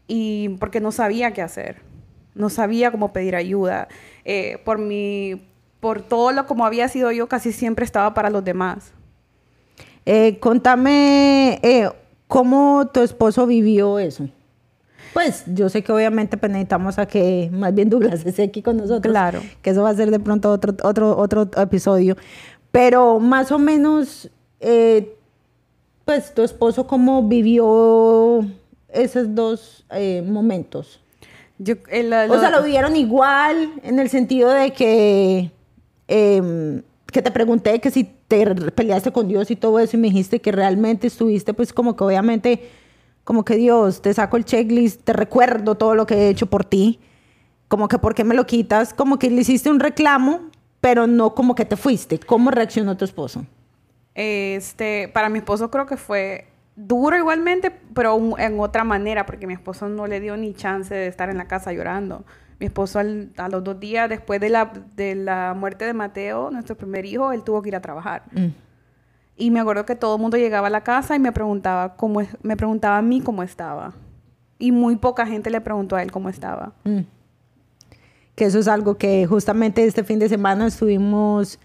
Y porque no sabía qué hacer no sabía cómo pedir ayuda. Eh, por mi, por todo lo como había sido yo, casi siempre estaba para los demás. Eh, contame eh, cómo tu esposo vivió eso. Pues yo sé que obviamente pues, necesitamos a que más bien Douglas esté aquí con nosotros. Claro. Que eso va a ser de pronto otro, otro, otro episodio. Pero más o menos, pues tu esposo cómo vivió esos dos momentos o sea, lo vivieron igual en el sentido de que, em, que te pregunté que si te peleaste con Dios y todo eso y me dijiste que realmente estuviste pues como que obviamente como que Dios, te saco el checklist, te recuerdo todo lo que he hecho por ti, como que ¿por qué me lo quitas? Como que le hiciste un reclamo, pero no como que te fuiste. ¿Cómo reaccionó tu esposo? Este, para mi esposo creo que fue duro igualmente, pero en otra manera, porque mi esposo no le dio ni chance de estar en la casa llorando. Mi esposo a los dos días después de la, de la muerte de Mateo, nuestro primer hijo, él tuvo que ir a trabajar. Mm. Y me acuerdo que todo el mundo llegaba a la casa y me preguntaba, cómo, me preguntaba a mí cómo estaba. Y muy poca gente le preguntó a él cómo estaba. Mm. Que eso es algo que justamente este fin de semana estuvimos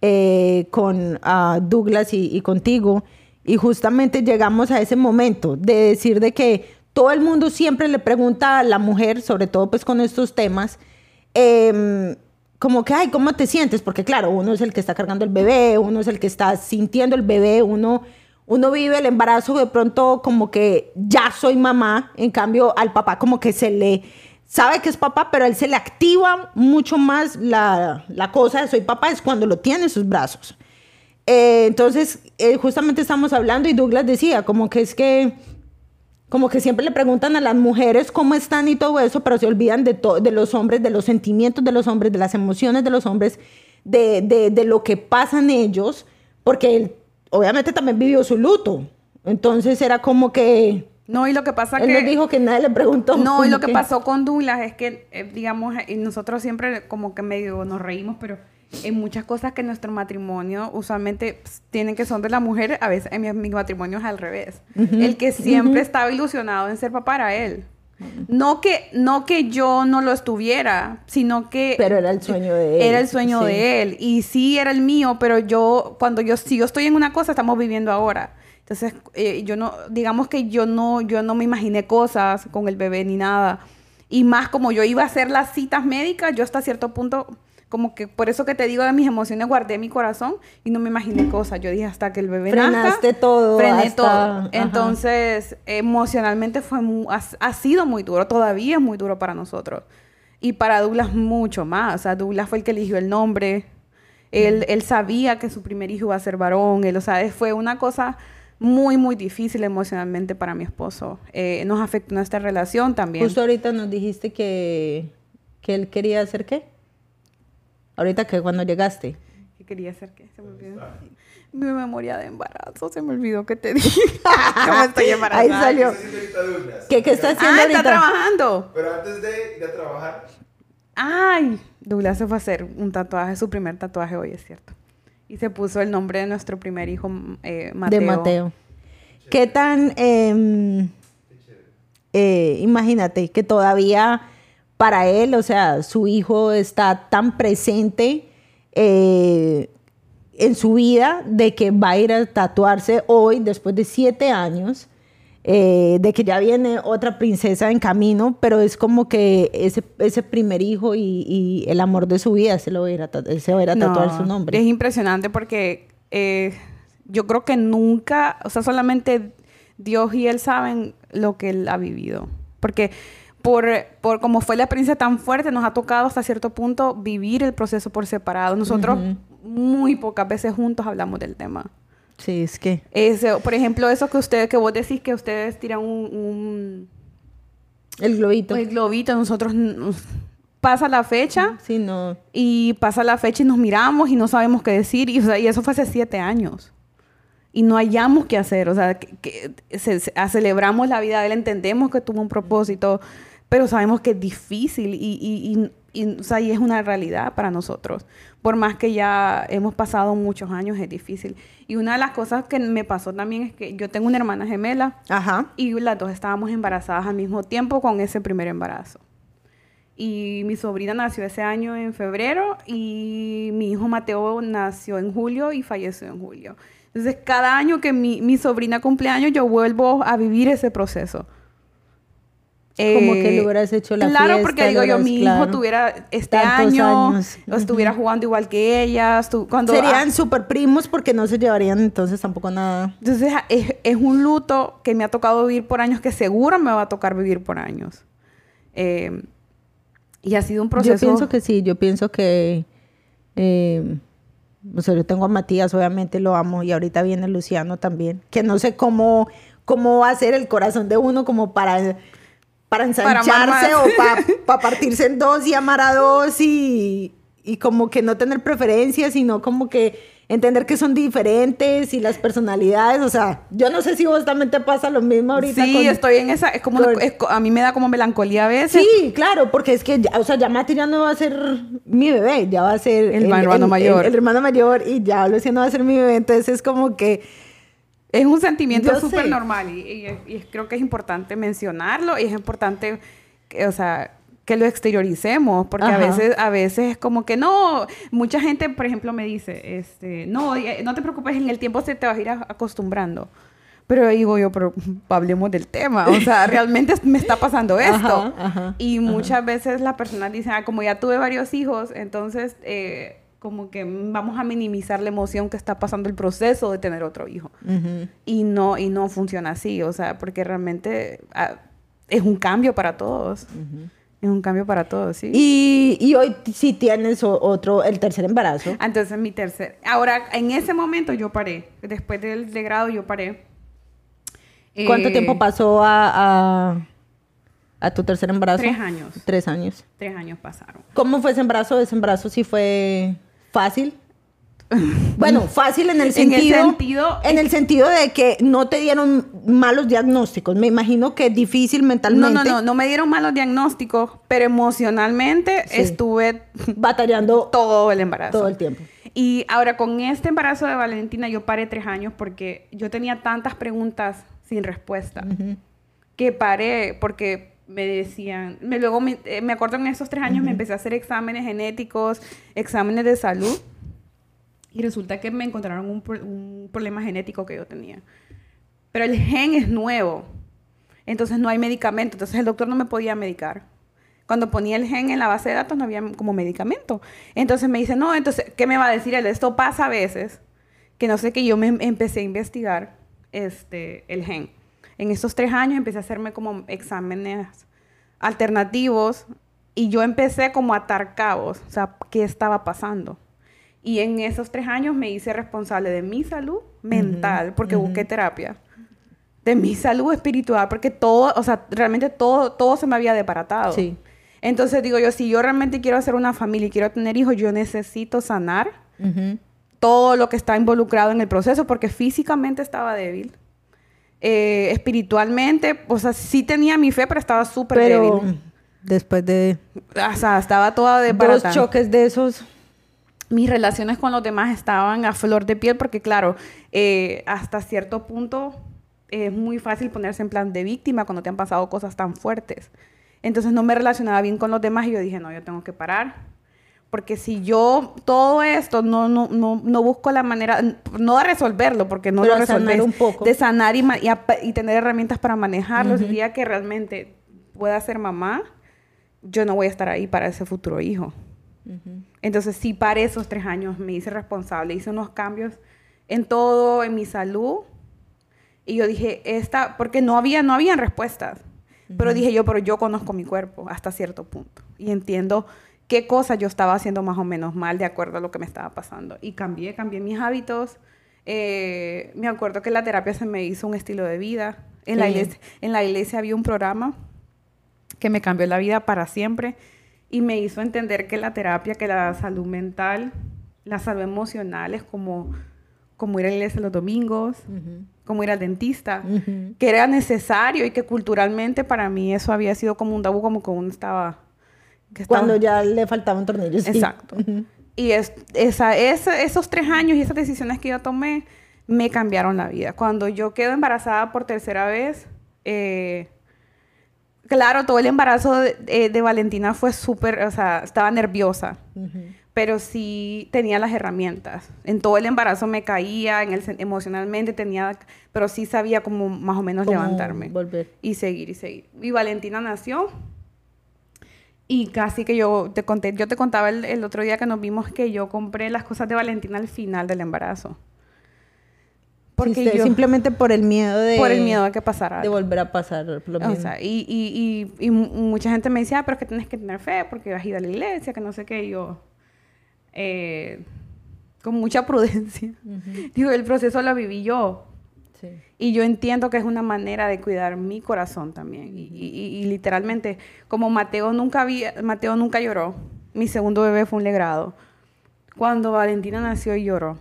eh, con uh, Douglas y, y contigo y justamente llegamos a ese momento de decir de que todo el mundo siempre le pregunta a la mujer, sobre todo pues con estos temas, em, como que, ay, ¿cómo te sientes? Porque claro, uno es el que está cargando el bebé, uno es el que está sintiendo el bebé, uno, uno vive el embarazo de pronto como que ya soy mamá, en cambio al papá como que se le sabe que es papá, pero él se le activa mucho más la, la cosa de soy papá, es cuando lo tiene en sus brazos. Eh, entonces, eh, justamente estamos hablando y Douglas decía, como que es que, como que siempre le preguntan a las mujeres cómo están y todo eso, pero se olvidan de, de los hombres, de los sentimientos de los hombres, de las emociones de los hombres, de, de, de lo que pasan ellos, porque él obviamente también vivió su luto. Entonces era como que... No, y lo que pasa él que... Él dijo que nadie le preguntó. No, y lo que, pasó con Douglas es que, eh, digamos, nosotros siempre como que medio nos reímos, pero en muchas cosas que nuestro matrimonio usualmente pues, tienen que son de la mujer, a veces en mi, matrimonio es al revés. El que siempre estaba ilusionado en ser papá era él. No que, no que yo no lo estuviera, sino que... Pero era el sueño de él. Era el sueño de él. Y sí era el mío, pero yo, cuando yo, si yo estoy en una cosa, estamos viviendo ahora. Entonces, eh, yo no, digamos que yo no, yo no me imaginé cosas con el bebé ni nada. Y más como yo iba a hacer las citas médicas, yo hasta cierto punto como que por eso que te digo de mis emociones guardé mi corazón y no me imaginé cosas. Yo dije hasta que el bebé Frenaste todo. Frené todo. Entonces, emocionalmente fue ha, sido muy duro, todavía es muy duro para nosotros. Y para Douglas mucho más. O sea, Douglas fue el que eligió el nombre. Él, él sabía que su primer hijo iba a ser varón. Él, o sea, fue una cosa muy, muy difícil emocionalmente para mi esposo. Eh, nos afectó nuestra relación también. Justo ahorita nos dijiste que, que él quería hacer qué? Ahorita que cuando llegaste. ¿Qué quería hacer? ¿Qué? Se me olvidó. Mi memoria de embarazo, se me olvidó que te dije. ¿Cómo estoy embarazada? Ahí salió. ¿Qué, ¿Qué está haciendo ah, ahorita? está trabajando. Pero antes de, de trabajar. Ay, Douglas se fue a hacer un tatuaje, su primer tatuaje hoy, es cierto. Y se puso el nombre de nuestro primer hijo, eh, Mateo. De Mateo. ¿Qué tan... Eh, eh, imagínate que todavía para él, o sea, su hijo está tan presente eh, en su vida de que va a ir a tatuarse hoy, después de siete años. eh, de que ya viene otra princesa en camino, pero es como que ese, ese primer hijo y, y el amor de su vida se lo va a ir a, se va a, ir a tatuar No, su nombre. Es impresionante porque eh, yo creo que nunca, o sea, solamente Dios y Él saben lo que Él ha vivido. Porque por, por como fue la experiencia tan fuerte, nos ha tocado hasta cierto punto vivir el proceso por separado. Nosotros muy pocas veces juntos hablamos del tema. Sí, es que... Eso, por ejemplo, eso que ustedes, que vos decís que ustedes tiran un, un El globito. el globito, nosotros nos- pasa la fecha Sí, no. y pasa la fecha y nos miramos y no sabemos qué decir. Y, o sea, y eso fue hace siete años. Y no hallamos qué hacer. O sea, que, que se- se- a- celebramos la vida de él, entendemos que tuvo un propósito, pero sabemos que es difícil y, y, y- y, o sea, y es una realidad para nosotros. Por más que ya hemos pasado muchos años, es difícil. Y una de las cosas que me pasó también es que yo tengo una hermana gemela Ajá. y las dos estábamos embarazadas al mismo tiempo con ese primer embarazo. Y mi sobrina nació ese año en febrero y mi hijo Mateo nació en julio y falleció en julio. Entonces, cada año que mi, mi sobrina cumpleaños, yo vuelvo a vivir ese proceso. Como que Eh, le hubieras hecho la Claro, fiesta, porque digo yo, mi claro. hijo tuviera este Tantos año, años. o estuviera jugando igual que ella. estu- cuando, Serían ah, super primos porque no se llevarían entonces tampoco nada. entonces a- es, es un luto que me ha tocado vivir por años, que seguro me va a tocar vivir por años. Eh, y ha sido un proceso. Yo pienso que sí, yo pienso que... eh, o sea, yo tengo a Matías, obviamente lo amo, y ahorita viene Luciano también, que no sé cómo, cómo va a ser el corazón de uno como para, para ensancharse o para partirse en dos y amar a dos y, y como que no tener preferencias, sino como que entender que son diferentes y las personalidades, o sea, yo no sé si vos también te pasa lo mismo ahorita. Sí, con- estoy en esa. Es como una- es a mí me da como melancolía a veces. Sí, claro, porque es que, ya, o sea, ya Mati ya no va a ser mi bebé, ya va a ser El hermano mayor. El, hermano mayor y ya Luciano va a ser mi bebé, entonces es como que, Es un sentimiento súper normal y, y- y creo que es importante mencionarlo y es importante, que, o sea, que lo exterioricemos, porque a Ajá. veces, a veces es como que no, mucha gente, por ejemplo, me dice, este, no, eh, no te preocupes, en el tiempo se te vas a ir acostumbrando. Pero digo yo, pero hablemos del tema, o sea, realmente me está pasando esto. Ajá, ajá, y muchas veces las personas dicen, ah, como ya tuve varios hijos, entonces eh, como que vamos a minimizar la emoción que está pasando el proceso de tener otro hijo. Y no, y no funciona así, o sea, porque realmente ah, es un cambio para todos. Es un cambio para todos, sí. y, y hoy sí tienes otro, el tercer embarazo. Entonces, mi tercer. Ahora, en ese momento yo paré. Después del de grado, yo paré. ¿Cuánto Eh, tiempo pasó a, a, a tu tercer embarazo? Tres años. Tres años. Tres años pasaron. ¿Cómo fue ese embarazo? ¿Ese embarazo sí fue fácil? Bueno, fácil en el En el sentido, sentido- en el sentido de que no te dieron malos diagnósticos. Me imagino que difícil mentalmente. No, no, no. No me dieron malos diagnósticos, pero emocionalmente Sí. estuve Batallando todo el embarazo. todo el tiempo. Y ahora con este embarazo de Valentina yo paré tres años porque yo tenía tantas preguntas sin respuesta que paré porque me decían, me, luego me, eh, me acuerdo en esos tres años me empecé a hacer exámenes genéticos, exámenes de salud y resulta que me encontraron un, un problema genético que yo tenía. Pero el gen es nuevo, entonces no hay medicamento, entonces el doctor no me podía medicar. Cuando ponía el gen en la base de datos no había como medicamento. Entonces me dice, no, entonces, ¿qué me va a decir él? Esto pasa a veces, que no sé que yo me em- empecé a investigar este, el gen. En esos tres años empecé a hacerme como exámenes alternativos y yo empecé como a atar cabos, o sea, ¿qué estaba pasando? Y en esos tres años me hice responsable de mi salud mental, porque busqué terapia de mi salud espiritual, porque todo, o sea, realmente todo, todo se me había desbaratado. Sí. Entonces digo yo, si yo realmente quiero hacer una familia y quiero tener hijos, yo necesito sanar todo lo que está involucrado en el proceso, porque físicamente estaba débil. Eh, espiritualmente, o sea, sí tenía mi fe, pero estaba súper Pero débil. después de O sea, estaba toda dos desbaratada. choques de esos, mis relaciones con los demás estaban a flor de piel porque, claro, eh, hasta cierto punto es muy fácil ponerse en plan de víctima cuando te han pasado cosas tan fuertes. Entonces no me relacionaba bien con los demás y yo dije, no, yo tengo que parar Porque si yo todo esto no, no, no, no busco la manera, no de resolverlo, porque no Pero lo sanar resolves, un poco. de sanar y, y, y tener herramientas para manejarlo, el día que realmente pueda ser mamá, yo no voy a estar ahí para ese futuro hijo. Entonces, sí, para esos tres años me hice responsable, hice unos cambios en todo, en mi salud. Y yo dije, esta, porque no había, no habían respuestas. Pero dije yo, pero yo conozco mi cuerpo hasta cierto punto. Y entiendo qué cosas yo estaba haciendo más o menos mal de acuerdo a lo que me estaba pasando. Y cambié, cambié mis hábitos. Eh, me acuerdo que la terapia se me hizo un estilo de vida. En, la iglesia, en la iglesia había un programa que me cambió la vida para siempre y me hizo entender que la terapia, que la salud mental, la salud emocional es como, como ir a la iglesia los domingos, como ir al dentista, que era necesario y que culturalmente para mí eso había sido como un tabú, como que uno estaba... que estaba- Cuando ya le faltaban tornillos. sí. Exacto. Y es, esa, esa- esos tres años y esas decisiones que yo tomé me cambiaron la vida. Cuando yo quedo embarazada por tercera vez, eh, claro, todo el embarazo de, eh, de Valentina fue súper, o sea, estaba nerviosa, pero sí tenía las herramientas. En todo el embarazo me caía, en el, emocionalmente tenía, pero sí sabía como más o menos levantarme volver. y seguir y seguir. Y Valentina nació y casi que yo te conté, yo te contaba el, el otro día que nos vimos que yo compré las cosas de Valentina al final del embarazo. Porque Porque yo, simplemente por el miedo de... por el miedo a que pasara De volver a pasar lo mismo. O sea, y, y, y, y mu- mucha gente me decía, ah, pero es que tienes que tener fe porque vas a ir a la iglesia, que no sé qué. Y yo, eh, con mucha prudencia. Digo, el proceso lo viví yo. Sí. Y yo entiendo que es una manera de cuidar mi corazón también. Y, y- y- y literalmente, como Mateo nunca, había, Mateo nunca lloró, mi segundo bebé fue un legrado. Cuando Valentina nació y lloró,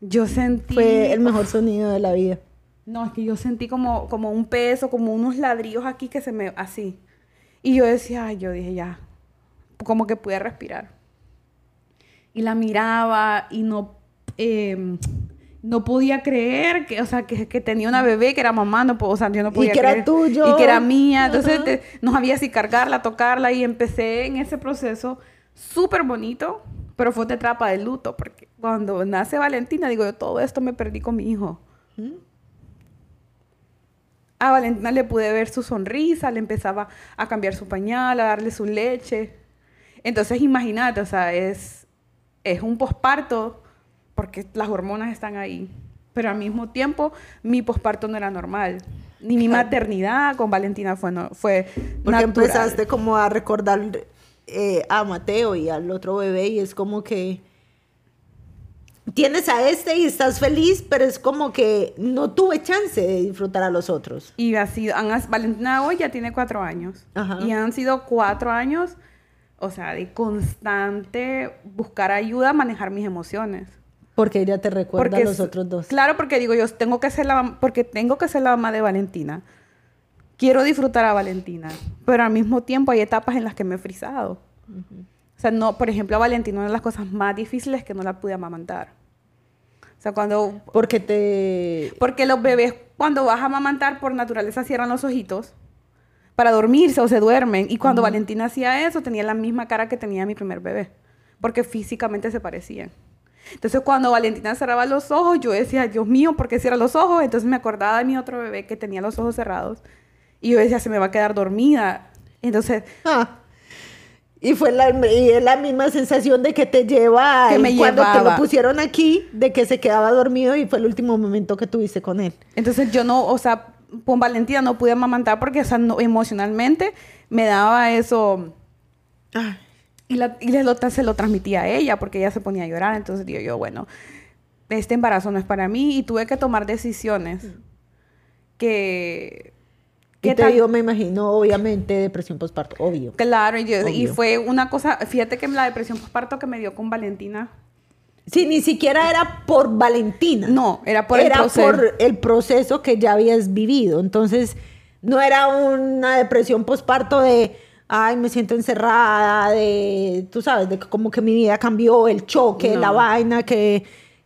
yo sentí... Fue el mejor sonido de la vida. No, es que yo sentí como, como un peso, como unos ladrillos aquí que se me... así. Y yo decía, ay, yo dije, ya, como que pude respirar. Y la miraba y no... eh, no podía creer que, o sea, que, que tenía una bebé, que era mamá, no, o sea, yo no podía que era tuyo. Y que era mía. Entonces, te- no sabía si cargarla, tocarla. Y empecé en ese proceso súper bonito, pero fue otra etapa de luto, porque cuando nace Valentina, digo, yo todo esto me perdí con mi hijo. A Valentina le pude ver su sonrisa, le empezaba a cambiar su pañal, a darle su leche. Entonces, imagínate, o sea, es, es un posparto porque las hormonas están ahí. Pero al mismo tiempo, mi posparto no era normal. Ni mi maternidad con Valentina fue, no, fue Porque natural. empezaste como a recordar eh, a Mateo y al otro bebé y es como que tienes a este y estás feliz, pero es como que no tuve chance de disfrutar a los otros. Y ha sido, han- Valentina hoy ya tiene cuatro años. Ajá. Y han sido cuatro años, o sea, de constante buscar ayuda a manejar mis emociones. Porque ella te recuerda a los otros dos. Claro, porque digo, yo tengo que ser la porque tengo que ser la mamá de Valentina. Quiero disfrutar a Valentina, pero al mismo tiempo hay etapas en las que me he frisado. O sea, no, por ejemplo, a Valentina una de las cosas más difíciles es que no la pude amamantar. O sea, cuando Porque te... porque los bebés cuando vas a amamantar por naturaleza cierran los ojitos para dormirse o se duermen y cuando Valentina hacía eso tenía la misma cara que tenía mi primer bebé, porque físicamente se parecían. Entonces cuando Valentina cerraba los ojos, yo decía, Dios mío, ¿por qué cierra los ojos? Entonces me acordaba de mi otro bebé que tenía los ojos cerrados y yo decía, se me va a quedar dormida. Entonces, Ah. Y fue la, y es la misma sensación de que te lleva Que me cuando te llevaba. lo pusieron aquí, de que se quedaba dormido y fue el último momento que tuviste con él. Entonces yo no, o sea, con Valentina no pude amamantar porque o sea, no- emocionalmente me daba eso y, la, y lo- se lo transmitía a ella porque ella se ponía a llorar. Entonces digo yo, bueno, este embarazo no es para mí y tuve que tomar decisiones que... Y que te tal- dio, me imagino, obviamente, depresión postparto, obvio. Claro, y, yo- y Obvio. fue una cosa, fíjate que la depresión postparto que me dio con Valentina, Sí, ni siquiera era por Valentina. no, era por el era proceso. por el proceso que ya habías vivido. Entonces, no era una depresión postparto de, ay, me siento encerrada, de, tú sabes, de como que mi vida cambió, el choque, No. la vaina, que,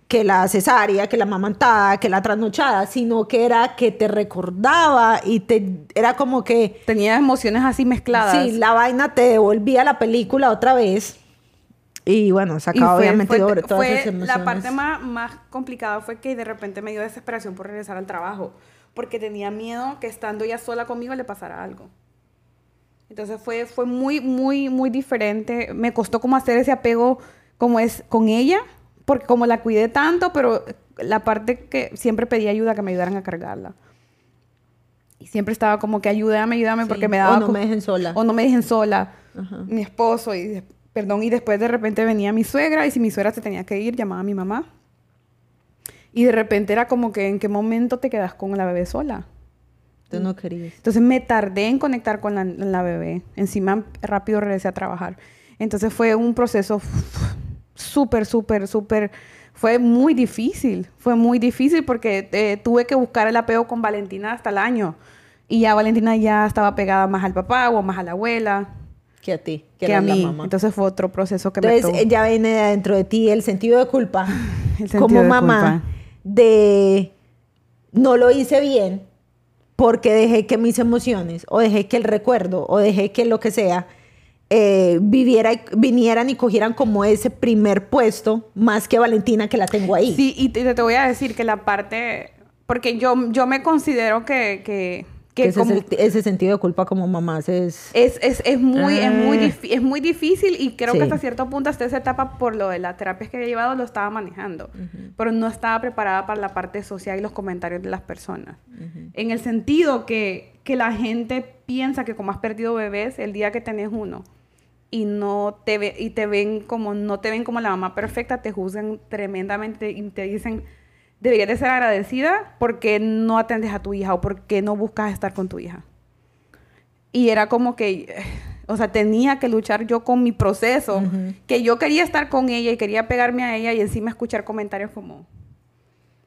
que la cesárea, que la mamantada, que la trasnochada, sino que era que te recordaba y te era como que Tenía emociones así mezcladas. sí, la vaina te devolvía la película otra vez. Y bueno, sacaba obviamente fue- sobre todas fue esas emociones. La parte más, más complicada fue que de repente me dio desesperación por regresar al trabajo, porque tenía miedo que estando ya sola conmigo le pasara algo. Entonces fue, fue muy, muy, muy diferente. Me costó como hacer ese apego como es con ella, porque como la cuidé tanto, pero la parte que siempre pedí ayuda, que me ayudaran a cargarla. Y siempre estaba como que ayúdame, ayúdame, Sí, porque me o daba... no co- me dejen sola. O no me dejen sola. Ajá. Mi esposo y... Perdón, y después de repente venía mi suegra y si mi suegra se tenía que ir, llamaba a mi mamá. Y de repente era como que en qué momento te quedas con la bebé sola. Tú no querías. Entonces me tardé en conectar con la, la bebé. Encima rápido regresé a trabajar. Entonces fue un proceso súper, súper, súper... Fue muy difícil. Fue muy difícil porque eh, tuve que buscar el apego con Valentina hasta el año. Y ya Valentina ya estaba pegada más al papá o más a la abuela Que a ti, que, era a la mí. mamá. Entonces fue otro proceso que me Entonces tomó. eh, ya viene de dentro de ti el sentido de culpa El sentido como de mamá culpa. de no lo hice bien porque dejé que mis emociones o dejé que el recuerdo o dejé que lo que sea eh, viviera y- vinieran y cogieran como ese primer puesto más que Valentina que la tengo ahí. Sí, y te, te voy a decir que la parte... Porque yo, yo me considero que... que, que ese, como- es el- ese sentido de culpa como mamás es... Es, es, es muy, es, muy Ah. es muy difícil y creo Sí. que hasta cierto punto, hasta esa etapa, por lo de las terapias que había llevado, lo estaba manejando. Pero no estaba preparada para la parte social y los comentarios de las personas. En el sentido que, que la gente piensa que como has perdido bebés, el día que tenés uno y no te ve, y te ven como no te ven como la mamá perfecta, te juzgan tremendamente y te dicen deberías de ser agradecida porque no atendes a tu hija o porque no buscas estar con tu hija. Y era como que, o sea, tenía que luchar yo con mi proceso, que yo quería estar con ella y quería pegarme a ella y encima escuchar comentarios como...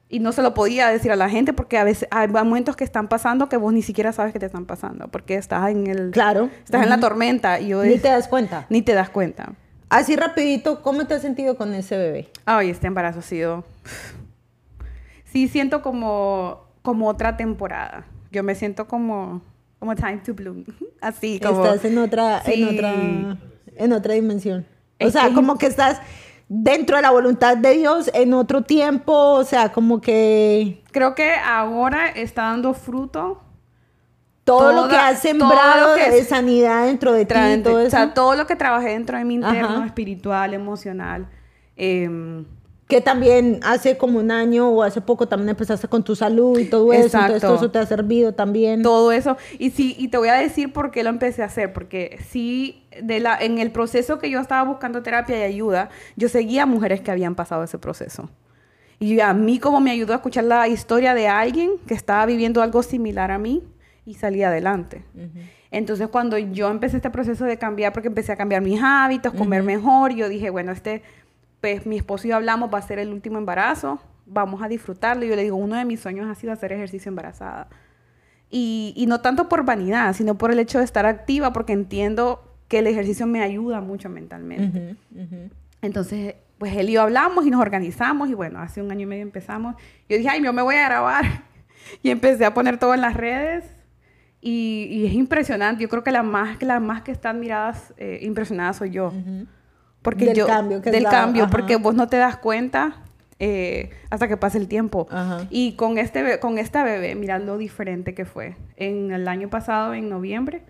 Y no se lo podía decir a la gente porque a veces hay momentos que están pasando que vos ni siquiera sabes que te están pasando porque estás en el... Claro. Estás en la tormenta y yo... Ni te das cuenta. Ni te das cuenta. Así rapidito, ¿cómo te has sentido con ese bebé? Ay, este embarazo ha sido... Sí, siento como, como otra temporada. Yo me siento como, como Time to Bloom. Así como... Estás en otra, en otra, en otra dimensión. O Es sea, que- como que estás dentro de la voluntad de Dios en otro tiempo, o sea, como que Creo que ahora está dando fruto. todo lo que has sembrado que de es- sanidad dentro de ti, todo o sea, todo lo que trabajé dentro de mi interno, Ajá. espiritual, emocional. em, que también hace como un año o hace poco también empezaste con tu salud y todo eso, entonces todo eso te ha servido también. todo eso. Y sí, y te voy a decir por qué lo empecé a hacer, porque sí, de la, en el proceso que yo estaba buscando terapia y ayuda, yo seguía mujeres que habían pasado ese proceso. Y a mí como me ayudó a escuchar la historia de alguien que estaba viviendo algo similar a mí y salí adelante. Entonces cuando yo empecé este proceso de cambiar, porque empecé a cambiar mis hábitos, comer mejor, yo dije, bueno, este, pues mi esposo y yo hablamos, va a ser el último embarazo, vamos a disfrutarlo. Y yo le digo, uno de mis sueños ha sido hacer ejercicio embarazada. Y, y no tanto por vanidad, sino por el hecho de estar activa, porque entiendo que el ejercicio me ayuda mucho mentalmente. Entonces, pues él y yo hablamos y nos organizamos y bueno, hace un año y medio empezamos. Yo dije, ay, yo me voy a grabar. Y empecé a poner todo en las redes y, y es impresionante. Yo creo que la más, la más que está admiradas, eh, impresionada soy yo. Porque Del yo, cambio que del cambio, ajá. porque vos no te das cuenta eh, hasta que pase el tiempo. Ajá. Y con este con esta bebé, mira lo diferente que fue. En el año pasado, en noviembre,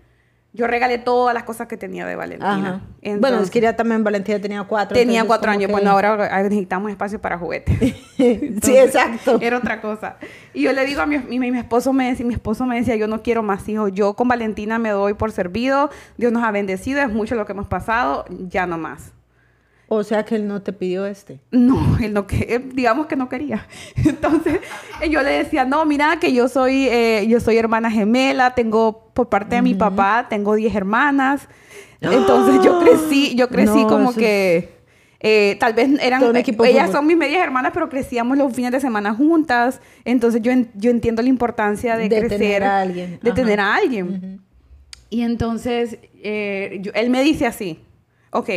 yo regalé todas las cosas que tenía de Valentina. Bueno, es que ya también Valentina tenía cuatro. tenía cuatro años. que- Bueno, ahora necesitamos espacio para juguetes. sí, exacto. Era otra cosa. Y yo le digo a mi, mi, mi esposo me decía, mi esposo me decía, yo no quiero más hijos. Yo con Valentina me doy por servido. Dios nos ha bendecido, es mucho lo que hemos pasado, ya no más. O sea que él no te pidió este. No, él no que, él, digamos que no quería. Entonces eh, yo le decía, no, mira que yo soy, eh, yo soy hermana gemela, tengo por parte de mi papá, tengo 10 hermanas. Entonces yo crecí, yo crecí No, como que eh, tal vez eran, eh, ellas fútbol. son mis medias hermanas, pero crecíamos los fines de semana juntas. Entonces yo, en- yo entiendo la importancia de, De crecer, tener a alguien. de Ajá. tener a alguien. Y entonces eh, yo- él me dice así, ok,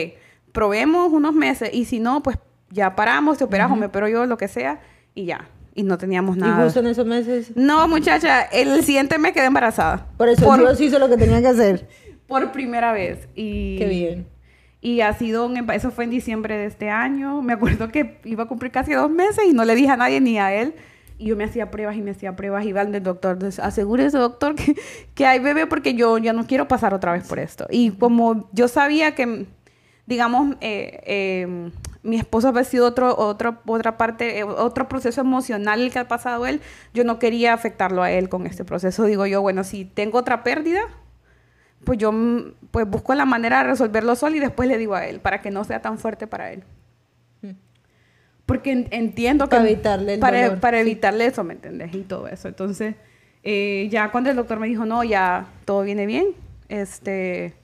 probemos unos meses y si no, pues ya paramos, te operas o me opero yo, lo que sea, y ya. Y no teníamos nada. ¿Y justo en esos meses? No, muchacha, el siguiente mes quedé embarazada. Por eso Dios hizo lo que tenía que hacer. Por primera vez. Y, Qué bien. Y ha sido un... Eso fue en diciembre de este año. Me acuerdo que iba a cumplir casi dos meses y no le dije a nadie ni a él. Y yo me hacía pruebas y me hacía pruebas. Iba al del doctor. Entonces, asegúrese, doctor, que, que hay bebé porque yo ya no quiero pasar otra vez por esto. Y como yo sabía que, digamos, eh, eh, mi esposo había sido otro, otro, otra parte, eh, otro proceso emocional el que ha pasado él, yo no quería afectarlo a él con este proceso. Digo yo, bueno, si tengo otra pérdida, pues yo mm, pues busco la manera de resolverlo solo y después le digo a él para que no sea tan fuerte para él. Porque en- entiendo que... Para evitarle el para, dolor, para sí. evitarle eso, ¿me entendés? Y todo eso. Entonces, eh, ya cuando el doctor me dijo, no, ya todo viene bien, este...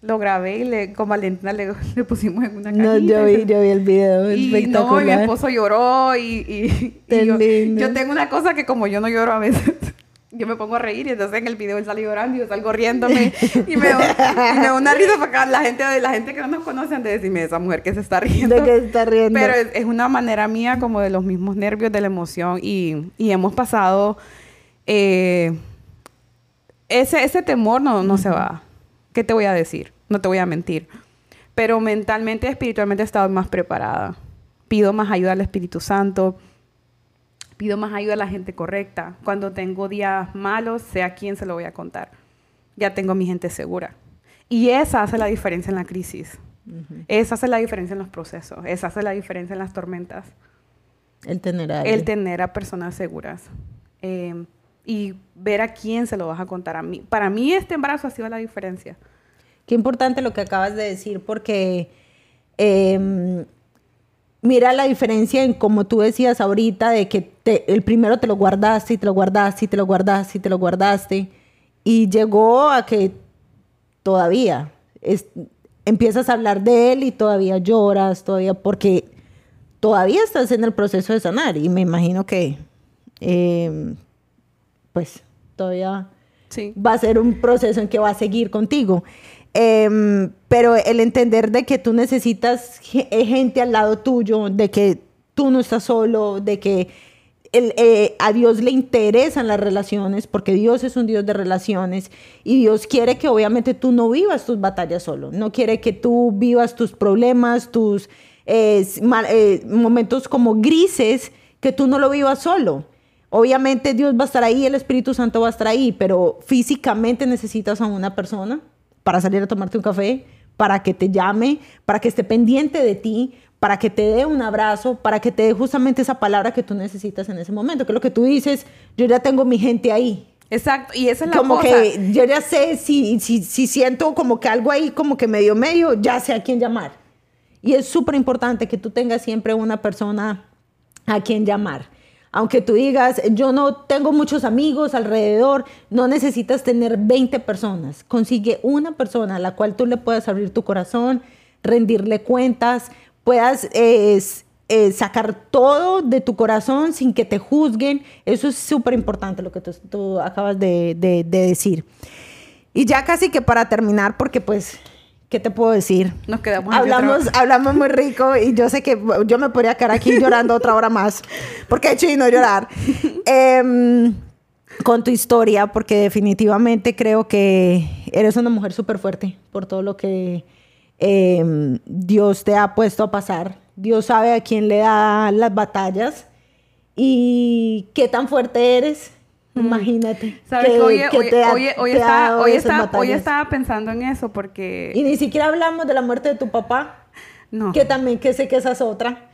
Lo grabé y le, con Valentina le, le pusimos en una cajita. No, yo vi, yo vi el video. y espectacular. no, y mi esposo lloró y, y- yo, tengo una cosa que como yo no lloro a veces, yo me pongo a reír y entonces en el video él sale llorando y yo salgo riéndome y me, da- una risa para acá la gente, la gente que no nos conoce han de decirme esa mujer que se está riendo. ¿De qué se está riendo? Pero es, es una manera mía como de los mismos nervios, de la emoción y, y hemos pasado... eh, ese, ese temor no, no se va. ¿Qué te voy a decir? No te voy a mentir. Pero mentalmente, espiritualmente he estado más preparada. Pido más ayuda al Espíritu Santo. Pido más ayuda a la gente correcta. Cuando tengo días malos, sé a quién se lo voy a contar. Ya tengo mi gente segura. Y esa hace la diferencia en la crisis. Esa hace la diferencia en los procesos. Esa hace la diferencia en las tormentas. El tener a alguien. El tener a personas seguras. Eh, y ver a quién se lo vas a contar a mí. Para mí este embarazo ha sido la diferencia. Qué importante lo que acabas de decir, porque eh, mira la diferencia en como tú decías ahorita, de que te- el primero te lo guardaste y te lo guardaste y te lo guardaste y te lo guardaste, y llegó a que todavía es- empiezas a hablar de él y todavía lloras, todavía, porque todavía estás en el proceso de sanar, y me imagino que, eh, pues, todavía Sí. va a ser un proceso en que va a seguir contigo. Em, pero el entender de que tú necesitas eh, gente al lado tuyo, de que tú no estás solo, de que el- eh, a Dios le interesan las relaciones, porque Dios es un Dios de relaciones y Dios quiere que obviamente tú no vivas tus batallas solo, no quiere que tú vivas tus problemas, tus eh, mal- eh, momentos como grises, que tú no lo vivas solo. Obviamente Dios va a estar ahí, el Espíritu Santo va a estar ahí, pero físicamente necesitas a una persona para salir a tomarte un café, para que te llame, para que esté pendiente de ti, para que te dé un abrazo, para que te dé justamente esa palabra que tú necesitas en ese momento, que es lo que tú dices, yo ya tengo mi gente ahí. Exacto. Y esa es la Como cosa. que yo ya sé si, si, si siento como que algo ahí, como que medio medio, ya sé a quién llamar. Y es súper importante que tú tengas siempre una persona a quien llamar. Aunque tú digas, yo no tengo muchos amigos alrededor, no necesitas tener 20 personas. Consigue una persona a la cual tú le puedas abrir tu corazón, rendirle cuentas, puedas eh, eh, sacar todo de tu corazón sin que te juzguen. Eso es súper importante lo que tú, acabas de decir. Y ya casi que para terminar, porque pues, ¿qué te puedo decir? Nos quedamos aquí Hablamos, otra- hablamos muy rico y yo sé que yo me podría quedar aquí llorando otra hora más, porque he hecho y no llorar. Em, con tu historia, porque definitivamente creo que eres una mujer súper fuerte por todo lo que em, Dios te ha puesto a pasar. Dios sabe a quién le da las batallas y qué tan fuerte eres. Imagínate. ¿Sabes que hoy, que hoy, te ha- hoy- hoy te ha estaba, dado hoy, esas estaba, hoy batallas. estaba pensando en eso porque... Y ni siquiera hablamos de la muerte de tu papá, no. que también que sé que esa es otra.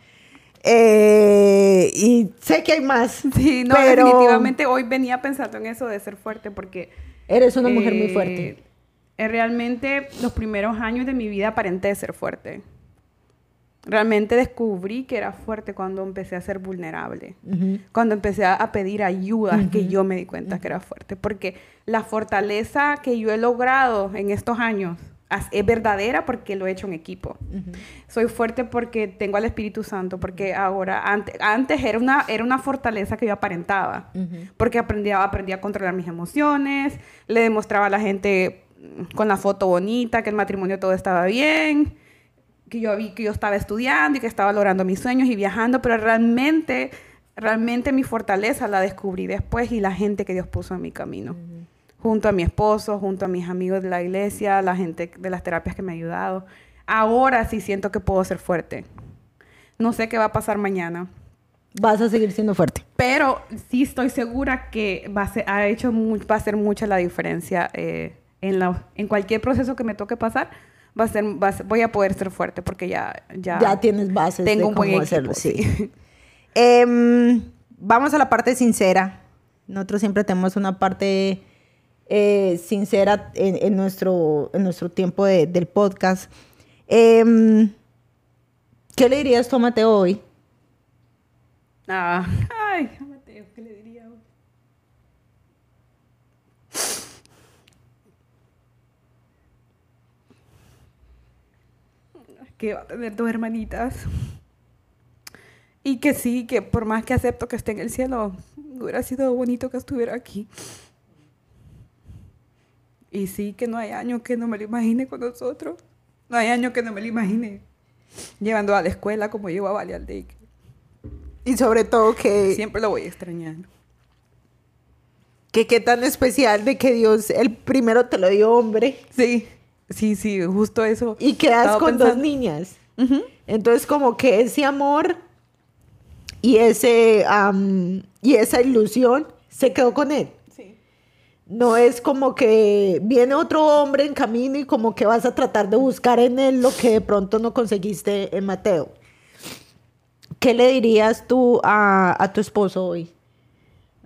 Eh, y sé que hay más. Sí, no, pero definitivamente hoy venía pensando en eso de ser fuerte porque... Eres una mujer muy eh, fuerte. eh, realmente los primeros años de mi vida aparenté ser fuerte. Realmente descubrí que era fuerte cuando empecé a ser vulnerable. Cuando empecé a, pedir ayuda, que yo me di cuenta que era fuerte. Porque la fortaleza que yo he logrado en estos años es verdadera porque lo he hecho en equipo. Soy fuerte porque tengo al Espíritu Santo, porque ahora, antes, antes era, una, era una fortaleza que yo aparentaba, porque aprendí, a- aprendí a controlar mis emociones, le demostraba a la gente mm, con la foto bonita que el matrimonio todo estaba bien, que yo vi que yo estaba estudiando y que estaba logrando mis sueños y viajando, pero realmente, realmente mi fortaleza la descubrí después y la gente que Dios puso en mi camino. Junto a mi esposo, junto a mis amigos de la iglesia, la gente de las terapias que me ha ayudado. Ahora sí siento que puedo ser fuerte. No sé qué va a pasar mañana. Vas a seguir siendo fuerte. Pero sí estoy segura que va a ser, ha hecho va a ser mucha la diferencia eh, en, la, en cualquier proceso que me toque pasar. Va a ser, voy a poder ser fuerte porque ya... Ya, ya tienes bases tengo de un buen cómo equipo, hacerlo. Sí. Em, vamos a la parte sincera. Nosotros siempre tenemos una parte eh, sincera en, en, nuestro, en nuestro tiempo de, del podcast. Eh, ¿Qué le dirías tú a Mateo hoy? Ah, ay, a Mateo, ¿qué le diría hoy? Que va a tener dos hermanitas. Y que sí, que por más que acepto que esté en el cielo, hubiera sido bonito que estuviera aquí. Y sí, que no hay año que no me lo imagine con nosotros. No hay año que no me lo imagine llevando a la escuela como llevo a Vale al. Y sobre todo que... Siempre lo voy a extrañar. Que qué tan especial de que Dios el primero te lo dio hombre. Sí, sí, sí, justo eso. Y quedas con dos niñas. Entonces como que ese amor y, ese, y esa ilusión se quedó con él. No es como que viene otro hombre en camino y como que vas a tratar de buscar en él lo que de pronto no conseguiste en Mateo. ¿Qué le dirías tú a, tu esposo hoy?